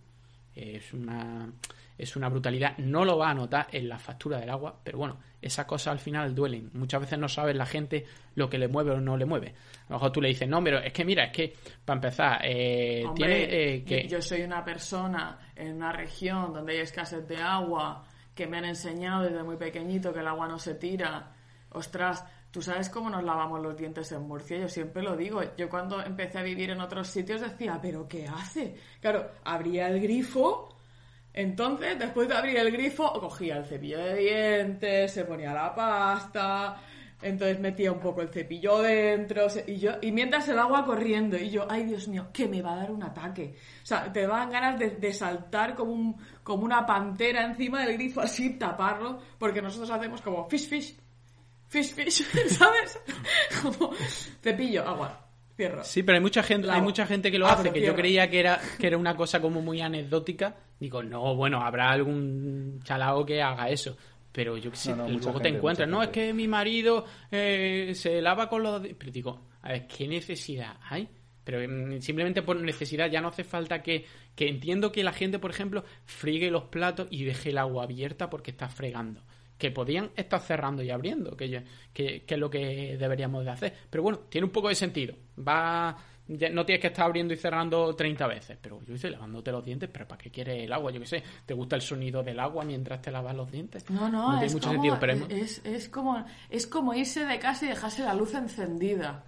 A: Es una, es una brutalidad. No lo va a notar en la factura del agua, pero bueno, esas cosas al final duelen. Muchas veces no sabes la gente lo que le mueve o no le mueve. A lo mejor tú le dices, no, pero es que mira, es que para empezar, eh,
C: Hombre,
A: tiene eh, que...
C: yo soy una persona en una región donde hay escasez de agua, que me han enseñado desde muy pequeñito que el agua no se tira. Ostras, ¿tú sabes cómo nos lavamos los dientes en Murcia? Yo siempre lo digo. Yo cuando empecé a vivir en otros sitios decía, ¿pero qué hace? Claro, abría el grifo. Entonces, después de abrir el grifo, cogía el cepillo de dientes, se ponía la pasta, entonces metía un poco el cepillo dentro, y yo, y mientras el agua corriendo, y yo, ay Dios mío, que me va a dar un ataque. O sea, te dan ganas de, de saltar como, un, como una pantera encima del grifo, así taparlo, porque nosotros hacemos como fish fish, fish fish, <laughs> ¿sabes? Como cepillo, agua, cierro.
A: Sí, pero hay mucha gente, hay mucha gente que lo hace, que yo creía que era, que era una cosa como muy anecdótica. Digo, no, bueno, habrá algún chalao que haga eso. Pero yo que sé,
B: No,
A: luego te encuentras, no, es que mi marido eh, se lava con los... di-". Pero digo, a ver, ¿qué necesidad hay? Pero mm, simplemente por necesidad ya no hace falta que, que entiendo que la gente, por ejemplo, friegue los platos y deje el agua abierta porque está fregando. Que podían estar cerrando y abriendo, que, que, que es lo que deberíamos de hacer. Pero bueno, tiene un poco de sentido. Va, ya no tienes que estar abriendo y cerrando 30 veces. Pero yo estoy lavándote los dientes, pero ¿para qué quieres el agua? Yo qué sé, ¿te gusta el sonido del agua mientras te lavas los dientes?
C: No, no,
A: tiene
C: es,
A: mucho
C: como,
A: sentido, pero
C: es, es como, es como irse de casa y dejarse la luz encendida.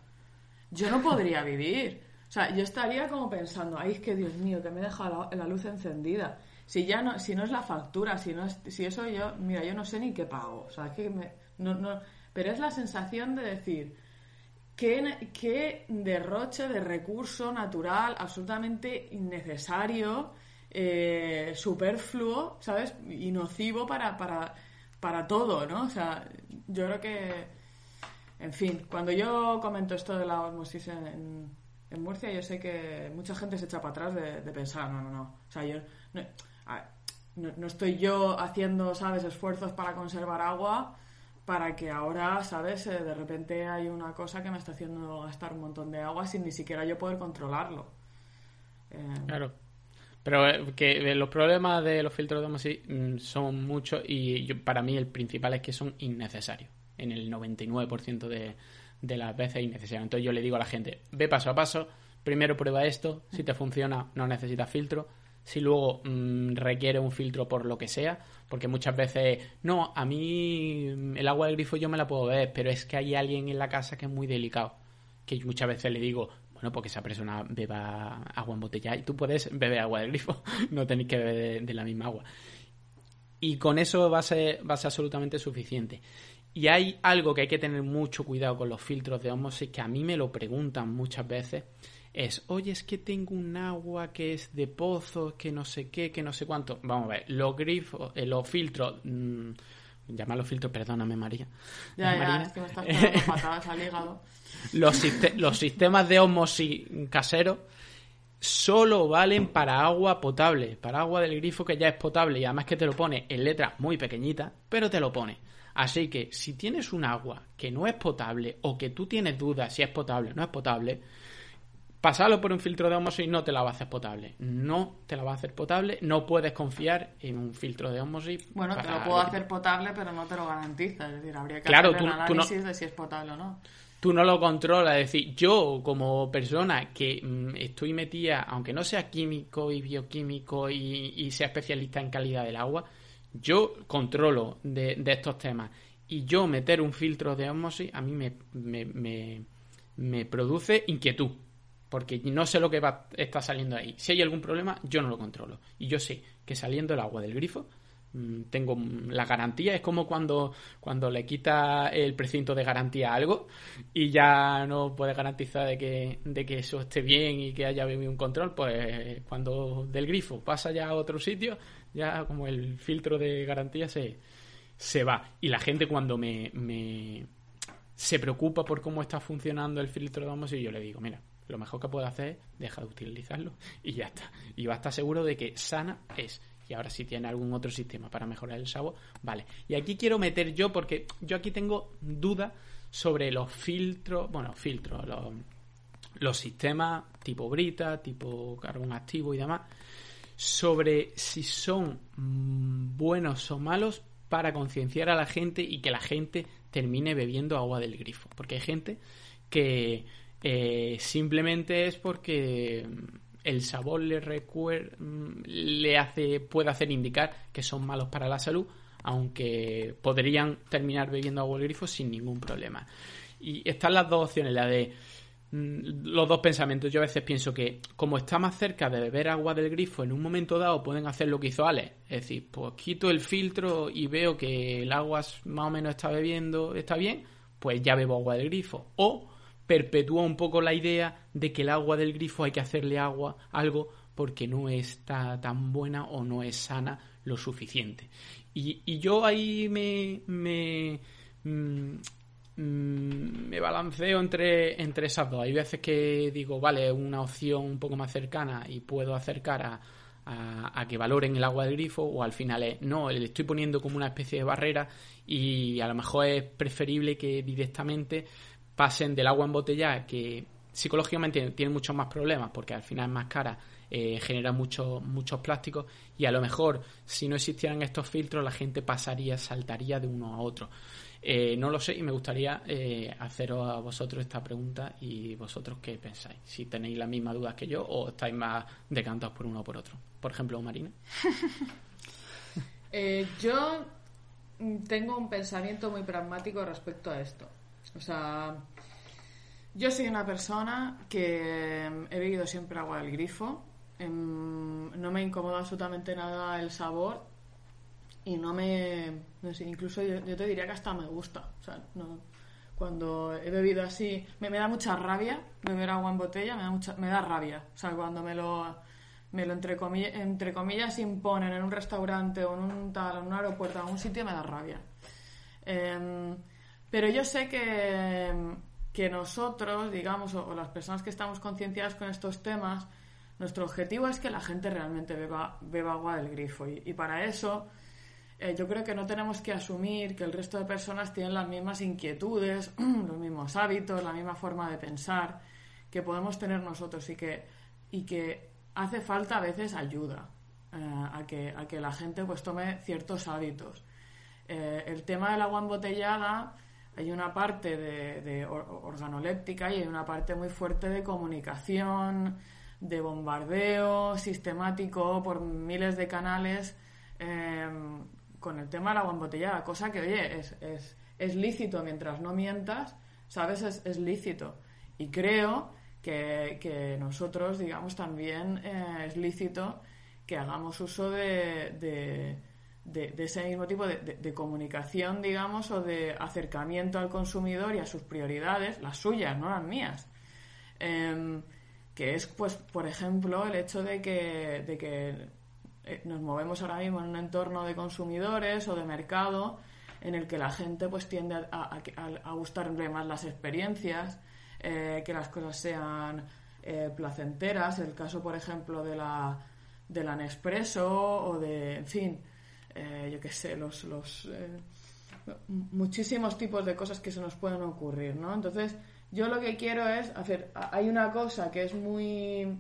C: Yo no podría vivir. O sea, yo estaría como pensando, ay, es que Dios mío, que me deja la, la luz encendida. Si ya no, si no es la factura, si no es, si eso yo, mira, yo no sé ni qué pago. O sea, que me, no, no, pero es la sensación de decir, qué, qué derroche de recurso natural absolutamente innecesario, eh, superfluo, ¿sabes? Y nocivo para, para, para todo, ¿no? O sea, yo creo que, en fin, cuando yo comento esto de la osmosis en, en, Murcia, yo sé que mucha gente se echa para atrás de, pensar, no, no, no. O sea, yo no- estoy yo haciendo, ¿sabes?, esfuerzos para conservar agua para que ahora, ¿sabes?, Eh, de repente hay una cosa que me está haciendo gastar un montón de agua sin ni siquiera yo poder controlarlo. Eh,
A: Claro. Pero eh, que eh, los problemas de los filtros de osmosis mm, son muchos y yo- para mí el principal es que son innecesarios. En el 99% de, de las veces innecesarios. Entonces yo le digo a la gente, ve paso a paso, primero prueba esto, si te funciona no necesitas filtro, si luego mm, requiere un filtro por lo que sea, porque muchas veces, no, a mí el agua del grifo yo me la puedo beber, pero es que hay alguien en la casa que es muy delicado que muchas veces le digo, bueno, porque esa persona beba agua embotellada y tú puedes beber agua del grifo, <laughs> no tenéis que beber de, de la misma agua. Y con eso va a, ser, va a ser absolutamente suficiente. Y hay algo que hay que tener mucho cuidado con los filtros de osmosis, que a mí me lo preguntan muchas veces, es, oye, es que tengo un agua que es de pozo, que no sé qué, que no sé cuánto. Vamos a ver, los grifos, eh, los filtros, mmm, llamarlos filtros, perdóname María.
C: ya, ya,
A: Marina.
C: es que me estás pegando patadas al hígado. <laughs>
A: los, los sistemas de osmosis caseros solo valen para agua potable, para agua del grifo que ya es potable y además que te lo pone en letras muy pequeñitas, pero te lo pone. Así que si tienes un agua que no es potable o que tú tienes dudas si es potable o no es potable, pasarlo por un filtro de osmosis no te la va a hacer potable. No te la va a hacer potable, no puedes confiar en un filtro de osmosis.
C: Bueno, te lo puedo hacer potable, pero no te lo garantiza. Es decir, habría que
A: Claro,
C: hacer
A: tú-
C: el
A: tú no-
C: análisis de si es potable o no.
A: tú no lo controlas. Es decir, yo como persona que mm, estoy metida, aunque no sea químico y bioquímico y, y sea especialista en calidad del agua, yo controlo de, de estos temas y yo meter un filtro de osmosis a mí me, me, me, me produce inquietud porque no sé lo que va, está saliendo ahí. Si hay algún problema, yo no lo controlo. Y yo sé que saliendo el agua del grifo, mm, tengo la garantía. Es como cuando, cuando le quita el precinto de garantía a algo y ya no puede garantizar de que, de que eso esté bien y que haya habido un control. Pues cuando del grifo pasa ya a otro sitio, ya como el filtro de garantía se, se va. Y la gente cuando me, me se preocupa por cómo está funcionando el filtro de osmosis, yo le digo, mira, lo mejor que puedo hacer es dejar de utilizarlo y ya está. Y va a estar seguro de que sana es. Y ahora si tiene algún otro sistema para mejorar el sabor, vale. Y aquí quiero meter yo, porque yo aquí tengo dudas sobre los filtros, bueno, filtros, los, los sistemas tipo Brita, tipo carbón activo y demás, sobre si son mm, buenos o malos para concienciar a la gente y que la gente termine bebiendo agua del grifo. Porque hay gente que eh, simplemente es porque el sabor le le hace, puede hacer indicar que son malos para la salud, aunque podrían terminar bebiendo agua del grifo sin ningún problema. Y están las dos opciones, la de mm, los dos pensamientos. Yo a veces pienso que como está más cerca de beber agua del grifo, en un momento dado pueden hacer lo que hizo Alex. Es decir, pues quito el filtro y veo que el agua más o menos está bebiendo, está bien, pues ya bebo agua del grifo. O perpetúa un poco la idea de que el agua del grifo hay que hacerle agua, algo, porque no está tan buena o no es sana lo suficiente. Y, yo ahí me, me, mm, mm, me balanceo entre, entre esas dos. Hay veces que digo, vale, una opción un poco más cercana y puedo acercar a, a, que valoren el agua del grifo o al final es, no, le estoy poniendo como una especie de barrera y a lo mejor es preferible que directamente pasen del agua embotellada, que psicológicamente tiene muchos más problemas porque al final es más cara, eh, genera muchos muchos plásticos y a lo mejor si no existieran estos filtros la gente pasaría, saltaría de uno a otro. Eh, no lo sé y me gustaría eh, haceros a vosotros esta pregunta y vosotros qué pensáis. Si tenéis las mismas dudas que yo o estáis más decantados por uno o por otro. Por ejemplo, Marina. <laughs>
C: yo tengo un pensamiento muy pragmático respecto a esto. O sea, yo soy una persona que he bebido siempre agua del grifo. Em, no me incomoda absolutamente nada el sabor y no me. No sé, incluso yo, te diría que hasta me gusta. O sea, no, cuando he bebido así, me, da mucha rabia beber agua en botella, me da, mucha, me da rabia. O sea, cuando me lo, me lo entre, comillas, entre comillas imponen en un restaurante o en un, tal, en un aeropuerto, en un sitio, me da rabia. Eh, pero yo sé que, que nosotros, digamos, o, las personas que estamos concienciadas con estos temas, nuestro objetivo es que la gente realmente beba, beba agua del grifo. Y, para eso eh, yo creo que no tenemos que asumir que el resto de personas tienen las mismas inquietudes, <clears throat> los mismos hábitos, la misma forma de pensar que podemos tener nosotros y que, y que hace falta a veces ayuda eh, a, que, a que la gente pues tome ciertos hábitos. Eh, el tema del agua embotellada hay una parte de, organoléptica y hay una parte muy fuerte de comunicación, de bombardeo sistemático por miles de canales em, con el tema del agua embotellada, cosa que, oye, es, es, lícito mientras no mientas, ¿sabes? Es, lícito. Y creo que, nosotros, digamos, también eh, es lícito que hagamos uso de de, ese mismo tipo de, comunicación, digamos, o de acercamiento al consumidor y a sus prioridades, las suyas, no las mías. Em, que es, pues, por ejemplo, el hecho de que, de que eh, nos movemos ahora mismo en un entorno de consumidores o de mercado en el que la gente pues tiende a, a, gustarle más las experiencias, eh, que las cosas sean eh, placenteras, el caso, por ejemplo, de la, de la Nespresso o de, en fin, eh, yo qué sé, los, los eh, muchísimos tipos de cosas que se nos pueden ocurrir, ¿no? Entonces, yo lo que quiero es hacer, hay una cosa que es muy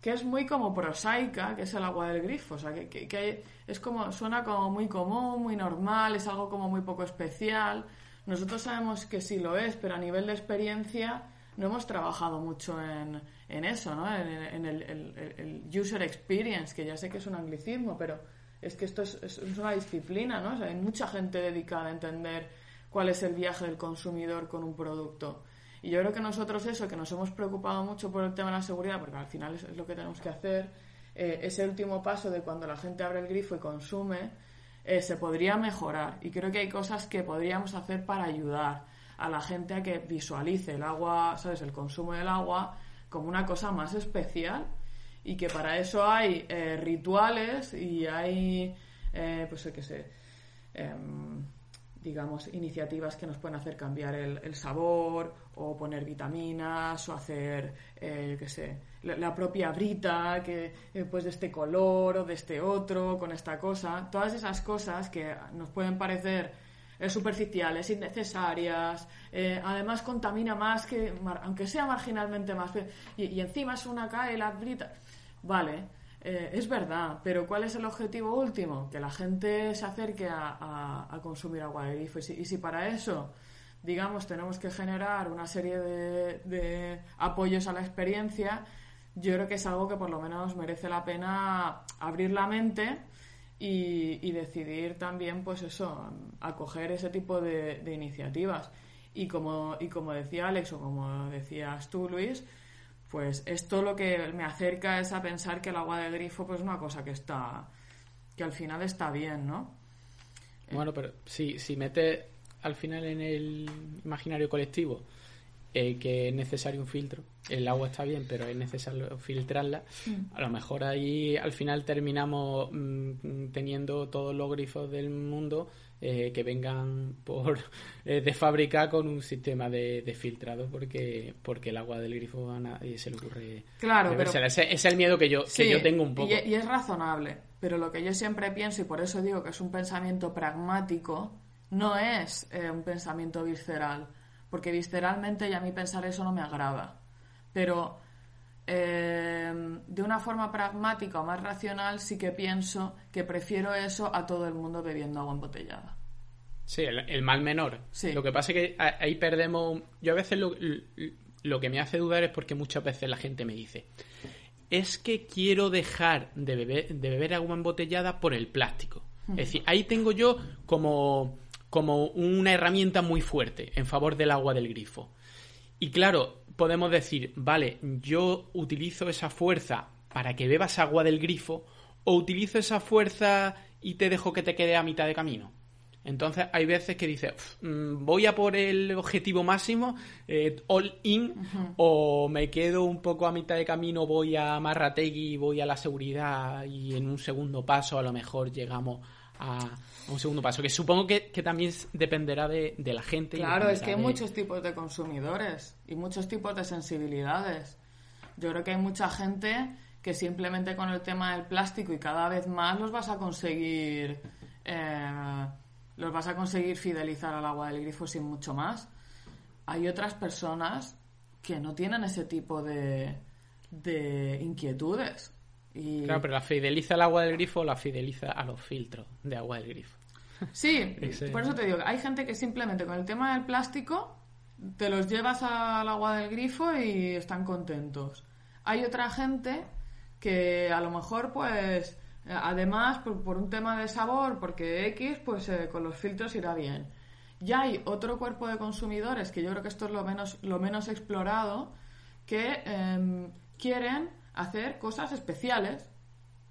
C: que es muy como prosaica, que es el agua del grifo, o sea, que, que, es como, suena como muy común, muy normal, es algo como muy poco especial. Nosotros sabemos que sí lo es, pero a nivel de experiencia no hemos trabajado mucho en, en eso, ¿no? En, el, el, user experience, que ya sé que es un anglicismo, pero es que esto es, una disciplina, ¿no? Hay mucha gente dedicada a entender cuál es el viaje del consumidor con un producto. Y yo creo que nosotros eso, que nos hemos preocupado mucho por el tema de la seguridad, porque al final es, lo que tenemos que hacer, eh, ese último paso de cuando la gente abre el grifo y consume, eh, se podría mejorar. Y creo que hay cosas que podríamos hacer para ayudar a la gente a que visualice el agua, ¿sabes? El consumo del agua como una cosa más especial y que para eso hay eh, rituales y hay, pues qué sé, em, digamos, iniciativas que nos pueden hacer cambiar el, sabor o poner vitaminas o hacer, eh, qué sé, la, propia brita que eh, pues de este color o de este otro con esta cosa. Todas esas cosas que nos pueden parecer eh, superficiales, innecesarias, además contamina más que, aunque sea marginalmente más, y, y encima es una cae la brita. Vale, eh, es verdad, pero ¿cuál es el objetivo último? Que la gente se acerque a, consumir agua de grifo. Y si, para eso, digamos, tenemos que generar una serie de, apoyos a la experiencia, yo creo que es algo que por lo menos merece la pena abrir la mente y, decidir también, pues eso, acoger ese tipo de, iniciativas. Y como, y como decía Alex o como decías tú, Luis, pues esto lo que me acerca es a pensar que el agua de grifo pues es una cosa que está que al final está bien, ¿no?
A: Bueno, pero si, si mete al final en el imaginario colectivo eh, que es necesario un filtro, el agua está bien, pero es necesario filtrarla, mm. a lo mejor ahí al final terminamos mm, teniendo todos los grifos del mundo eh, que vengan por <laughs> eh, de fábrica con un sistema de, filtrado porque porque el agua del grifo a nadie se le ocurre
C: claro pero
A: ese, es el miedo que yo que yo tengo un poco.
C: y, es razonable pero lo que yo siempre pienso y por eso digo que es un pensamiento pragmático no es eh, un pensamiento visceral porque visceralmente ya a mí pensar eso no me agrada pero de una forma pragmática o más racional sí que pienso que prefiero eso a todo el mundo bebiendo agua embotellada.
A: Sí, el, mal menor. Lo que pasa es que ahí perdemos. Yo a veces lo, que me hace dudar es porque muchas veces la gente me dice: Es que quiero dejar de beber, de beber agua embotellada por el plástico. Es decir, ahí tengo yo como, como una herramienta muy fuerte en favor del agua del grifo. Y claro, podemos decir, vale, yo utilizo esa fuerza para que bebas agua del grifo, o utilizo esa fuerza y te dejo que te quede a mitad de camino. Entonces hay veces que dices, mm, voy a por el objetivo máximo, eh, all in, o me quedo un poco a mitad de camino, voy a Marrategui, voy a la seguridad y en un segundo paso a lo mejor llegamos a, un segundo paso, que supongo que, también dependerá de, la gente.
C: Claro, es que hay muchos tipos de consumidores y muchos tipos de sensibilidades. Yo creo que hay mucha gente que simplemente con el tema del plástico y cada vez más los vas a conseguir... Eh, los vas a conseguir fidelizar al agua del grifo sin mucho más. Hay otras personas que no tienen ese tipo de, de inquietudes. Y...
A: Claro, pero la fideliza al agua del grifo o la fideliza a los filtros de agua del grifo.
C: Sí, <laughs> por eso te digo, hay gente que simplemente con el tema del plástico te los llevas al agua del grifo y están contentos. Hay otra gente que a lo mejor pues además, por, un tema de sabor, porque X, pues eh, con los filtros irá bien. Ya hay otro cuerpo de consumidores, que yo creo que esto es lo menos, lo menos explorado, que em, quieren hacer cosas especiales.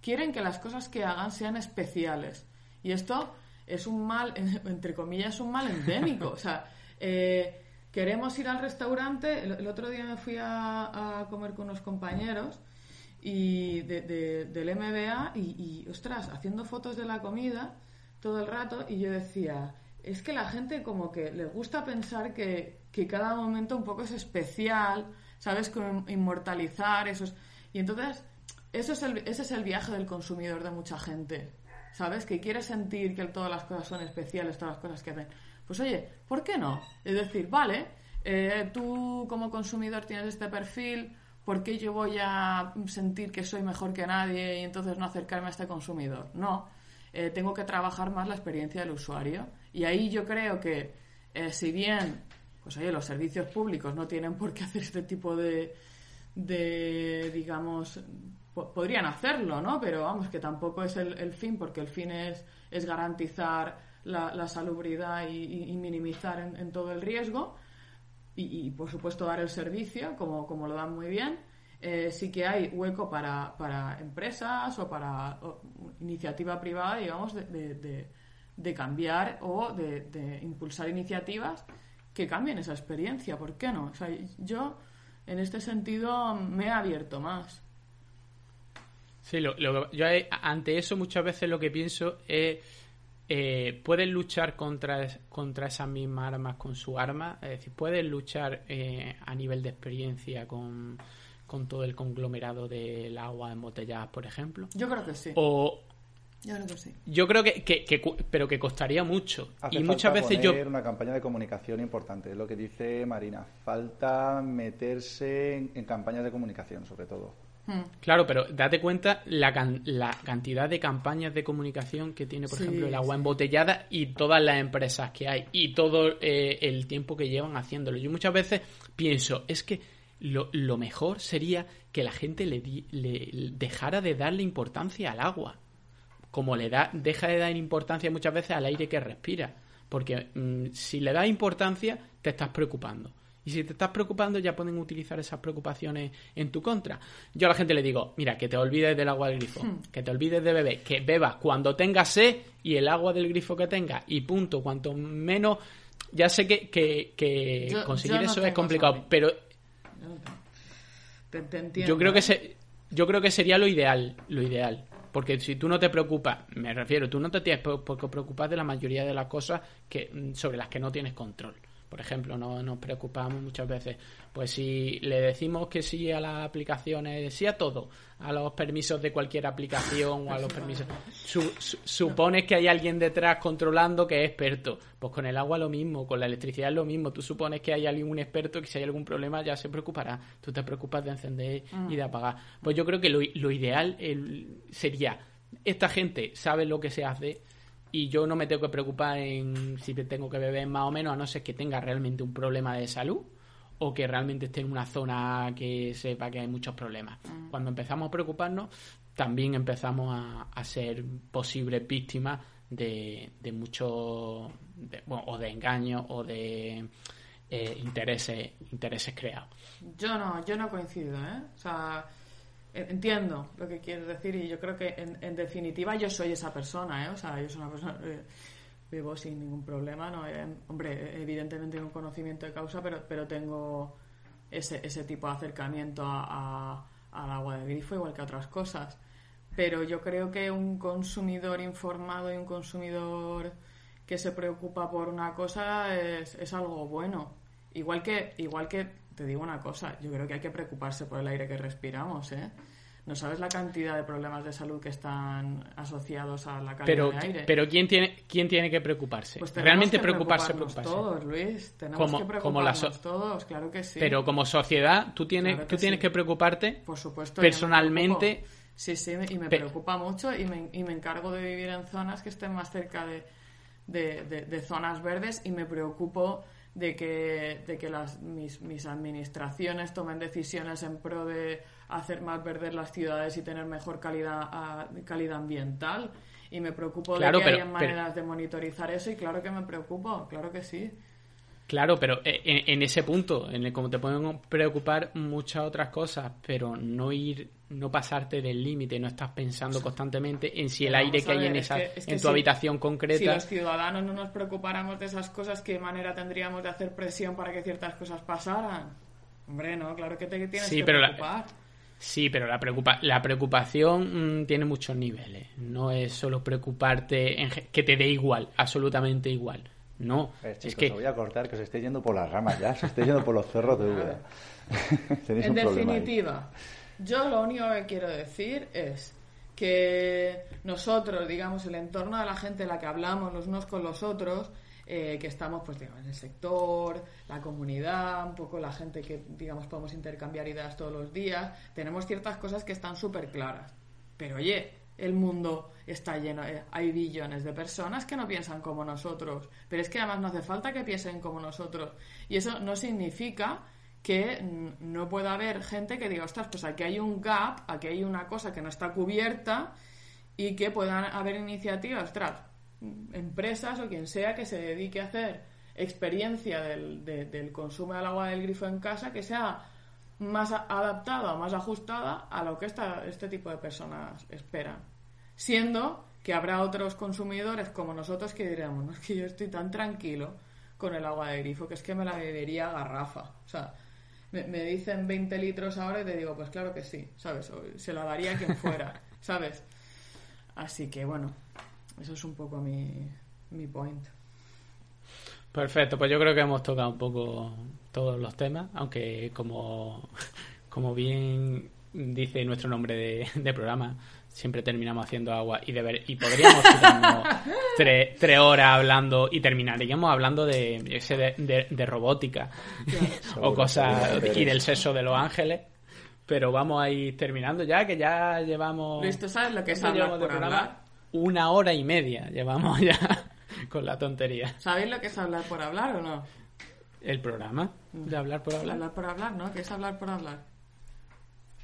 C: Quieren que las cosas que hagan sean especiales. Y esto es un mal, entre comillas, un mal endémico. O sea, eh, queremos ir al restaurante. El, otro día me fui a comer con unos compañeros y de, del MBA y, ostras, haciendo fotos de la comida todo el rato y yo decía, es que la gente como que le gusta pensar que, que cada momento un poco es especial, ¿sabes? Como inmortalizar esos... Y entonces, eso es el, ese es el viaje del consumidor de mucha gente, ¿sabes? Que quiere sentir que todas las cosas son especiales, todas las cosas que hacen. Pues oye, ¿por qué no? Es decir, vale, eh, tú como consumidor tienes este perfil, ¿por qué yo voy a sentir que soy mejor que nadie y entonces no acercarme a este consumidor? No, eh, tengo que trabajar más la experiencia del usuario. Y ahí yo creo que, eh, si bien, pues oye, los servicios públicos no tienen por qué hacer este tipo de, de digamos, podrían hacerlo, ¿no? Pero vamos, que tampoco es el, fin, porque el fin es, es garantizar la, salubridad y, minimizar en, todo el riesgo y, por supuesto, dar el servicio, como, como lo dan muy bien. Eh, sí que hay hueco para, para empresas o para iniciativa privada, digamos, de, de, cambiar o de, impulsar iniciativas que cambien esa experiencia. ¿Por qué no? O sea, yo, en este sentido, me he abierto más.
A: Sí, lo, yo ante eso muchas veces lo que pienso es eh, pueden luchar contra, contra esas mismas armas con su arma, es decir, pueden luchar eh, a nivel de experiencia con, todo el conglomerado del agua embotelladas, por ejemplo.
C: Yo creo que sí.
A: O,
C: yo creo que sí.
A: Yo creo que, pero que costaría mucho.
B: y muchas veces yo una campaña de comunicación importante, es lo que dice Marina. Falta meterse en campañas de comunicación, sobre todo.
A: Hmm. Claro, pero date cuenta la, la, cantidad de campañas de comunicación que tiene, por ejemplo, el agua embotellada y todas las empresas que hay y todo eh, el tiempo que llevan haciéndolo. Yo muchas veces pienso, es que lo, lo mejor sería que la gente le, le, dejara de darle importancia al agua, como le da, deja de dar importancia muchas veces al aire que respira. Porque mm, si le das importancia, te estás preocupando. Y si te estás preocupando, ya pueden utilizar esas preocupaciones en tu contra. Yo a la gente le digo, mira, que te olvides del agua del grifo, hmm. que te olvides de beber, que bebas cuando tengas sed y el agua del grifo que tengas, y punto. Cuanto menos. Ya sé que, que, conseguir eso es complicado, pero. yo creo que se, yo creo que sería lo ideal, lo ideal. Porque si tú no te preocupas, me refiero, tú no te tienes por qué preocupar de la mayoría de las cosas que, sobre las que no tienes control. Por ejemplo, no, nos preocupamos muchas veces. Pues si le decimos que sí a las aplicaciones, sí a todo, a los permisos de cualquier aplicación o a los permisos, supones que hay alguien detrás controlando que es experto. Pues con el agua lo mismo, con la electricidad es lo mismo. Tú supones que hay algún experto que si hay algún problema ya se preocupará. Tú te preocupas de encender y de apagar. Pues yo creo que lo, lo ideal sería, esta gente sabe lo que se hace y yo no me tengo que preocupar en si tengo que beber más o menos, a no ser que tenga realmente un problema de salud o que realmente esté en una zona que sepa que hay muchos problemas. Mm. Cuando empezamos a preocuparnos, también empezamos a, ser posibles víctimas de, de muchos, o de engaños o de eh, intereses, intereses creados.
C: Yo no, yo no coincido, ¿eh? O sea, Entiendo lo que quieres decir y yo creo que en, definitiva yo soy esa persona, ¿eh? O sea, yo soy una persona... Eh, vivo sin ningún problema, ¿no? Eh, hombre, evidentemente tengo un conocimiento de causa, pero, pero tengo ese, ese tipo de acercamiento a, al agua de grifo igual que a otras cosas. Pero yo creo que un consumidor informado y un consumidor que se preocupa por una cosa es, es algo bueno. Igual que, igual que te digo una cosa, yo creo que hay que preocuparse por el aire que respiramos, ¿eh? No sabes la cantidad de problemas de salud que están asociados a la calidad
A: pero,
C: del aire.
A: Pero ¿quién tiene, quién tiene que preocuparse?
C: Pues
A: Realmente
C: que
A: preocuparse,
C: preocuparse. todos, Luis. Tenemos que preocuparnos todos, claro que sí.
A: Pero como sociedad, tú tienes, tú tienes que preocuparte
C: Por supuesto,
A: personalmente.
C: Sí, sí, y me preocupa mucho y me, y me, encargo de vivir en zonas que estén más cerca de, de, de zonas verdes y me preocupo de que, de que las, mis, mis administraciones tomen decisiones en pro de hacer más verdes las ciudades y tener mejor calidad, calidad ambiental. Y me preocupo de que haya maneras de monitorizar eso y claro que me preocupo, claro que sí.
A: Claro, pero eh, en, ese punto, en el como te pueden preocupar muchas otras cosas, pero no ir, no pasarte del límite, no estás pensando constantemente en si el aire que hay en esa, en tu habitación concreta. Si
C: los ciudadanos no nos preocupáramos de esas cosas, ¿qué manera tendríamos de hacer presión para que ciertas cosas pasaran? Hombre, no, claro que te tienes que preocupar.
A: sí, pero la, preocupa la preocupación mm, tiene muchos niveles. No es solo preocuparte en que te dé igual, absolutamente igual no,
B: es que... voy a cortar, que se esté yendo por las ramas ya, se esté yendo por los cerros de Úbeda. <laughs>
C: en definitiva, yo lo único que quiero decir es que nosotros, digamos, el entorno de la gente en la que hablamos los unos con los otros, eh, que estamos, pues, digamos, en el sector, la comunidad, un poco la gente que, digamos, podemos intercambiar ideas todos los días, tenemos ciertas cosas que están súper claras. Pero, oye, el mundo está lleno, eh, hay billones de personas que no piensan como nosotros, pero es que además no hace falta que piensen como nosotros. Y eso no significa que no pueda haber gente que diga, ostras, pues aquí hay un gap, aquí hay una cosa que no está cubierta y que puedan haber iniciativas, ostras, mm, empresas o quien sea que se dedique a hacer experiencia del, de- del consumo del agua del grifo en casa que sea más adaptada o más ajustada a lo que esta, este tipo de personas esperan. Siendo que habrá otros consumidores como nosotros que diremos, no es que yo estoy tan tranquilo con el agua de grifo que es que me la bebería a garrafa. O sea, me, me dicen 20 litros ahora y te digo, pues claro que sí, ¿sabes? O se la daría a quien fuera, <laughs> ¿sabes? Así que bueno, eso es un poco mi, mi point.
A: Perfecto, pues yo creo que hemos tocado un poco todos los temas, aunque como, como bien dice nuestro nombre de, de programa, siempre terminamos haciendo agua y, deber- y podríamos tirarnos <laughs> tres, tres horas hablando y terminaríamos hablando de, yo sé, de, de- de robótica <laughs> o cosas y del sexo de los ángeles. Pero vamos a ir terminando ya, que ya llevamos...
C: Luis, ¿tú sabes lo que es
A: ¿cuánto
C: hablar por hablar?
A: Una hora y media llevamos ya <laughs> con la tontería.
C: ¿Sabéis lo que es hablar por hablar o no?
A: El programa de hablar por hablar.
C: Hablar por hablar, ¿no? ¿Qué es hablar por hablar?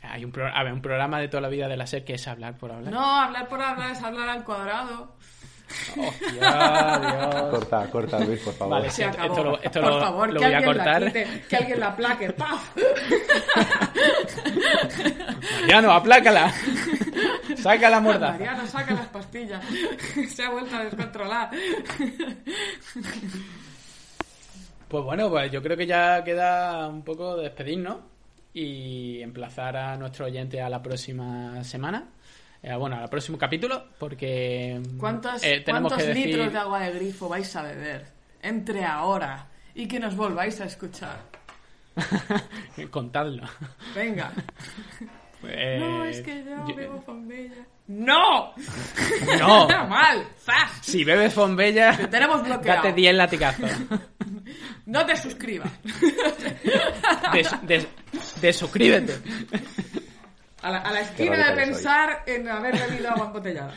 A: Hay un, pro- a ver, un programa de toda la vida de la SER que es hablar por hablar.
C: No, hablar por hablar es hablar al cuadrado.
A: Hostia, Dios.
B: Corta, corta, Luis, por favor.
A: Vale,
C: Se
A: esto-
C: acabó.
A: esto lo- esto
C: por
A: lo-
C: favor,
A: lo voy a cortar.
C: quite, que alguien la plaque. ¡Paf!
A: Mariano, aplácala. Saca la mordaza.
C: Mariano, saca las pastillas. Se ha vuelto a descontrolar.
A: Pues bueno, pues yo creo que ya queda un poco de despedirnos y emplazar a nuestro oyente a la próxima semana. Eh, bueno, al próximo capítulo, porque
C: ¿Cuántos,
A: eh, tenemos
C: cuántos
A: que decir...
C: litros de agua de grifo vais a beber? Entre ahora y que nos volváis a escuchar. <laughs>
A: Contadlo.
C: Venga. <laughs>
A: Eh,
C: no, es que yo
A: yo-
C: bebo Fombella. ¡No! <laughs>
A: No.
C: ¡Mal! ¡Zas!
A: Si bebes Fombella,
C: Te tenemos bloqueado.
A: date 10 latigazos.
C: No te suscribas. <laughs>
A: Des- des- desuscríbete.
C: A la, a la esquina de
B: soy.
C: pensar en haber bebido agua embotellada.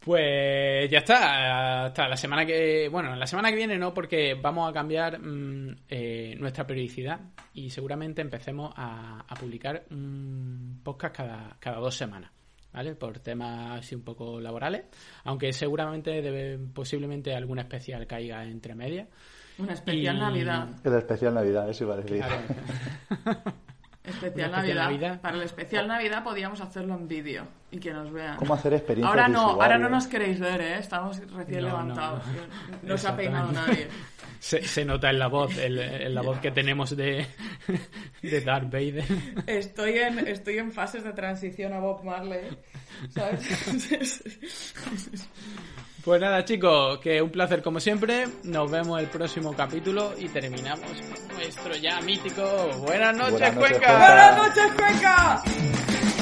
A: Pues ya está, hasta la semana que... Bueno, la semana que viene no, porque vamos a cambiar mm, eh, nuestra periodicidad y seguramente empecemos a, a publicar un podcast cada, cada dos semanas, ¿vale? Por temas así un poco laborales, aunque seguramente debe, posiblemente algún especial caiga entre medias.
C: Una especial
A: Y-
C: Navidad.
B: El especial Navidad, eso iba a decir.
A: Una <laughs> especial
C: Navidad.
A: Navidad.
C: Para el especial Navidad podíamos hacerlo en vídeo y que nos vean.
B: ¿Cómo hacer experiencias
C: Ahora no, ahora no nos queréis ver, ¿eh? Estamos recién
A: No,
C: levantados.
A: no.
C: No, se ha peinado nadie.
A: Se, se nota en la voz, en, en la voz que tenemos de, de Darth Vader.
C: Estoy en, estoy en fases de transición a Bob Marley. ¿Sabes? <laughs>
A: Pues nada, chicos, que un placer como siempre. Nos vemos el próximo capítulo y terminamos con nuestro ya mítico Buenas noches,
B: Buenas noches,
A: Cuenca.
B: Cuenca.
C: ¡Buenas noches, Cuenca!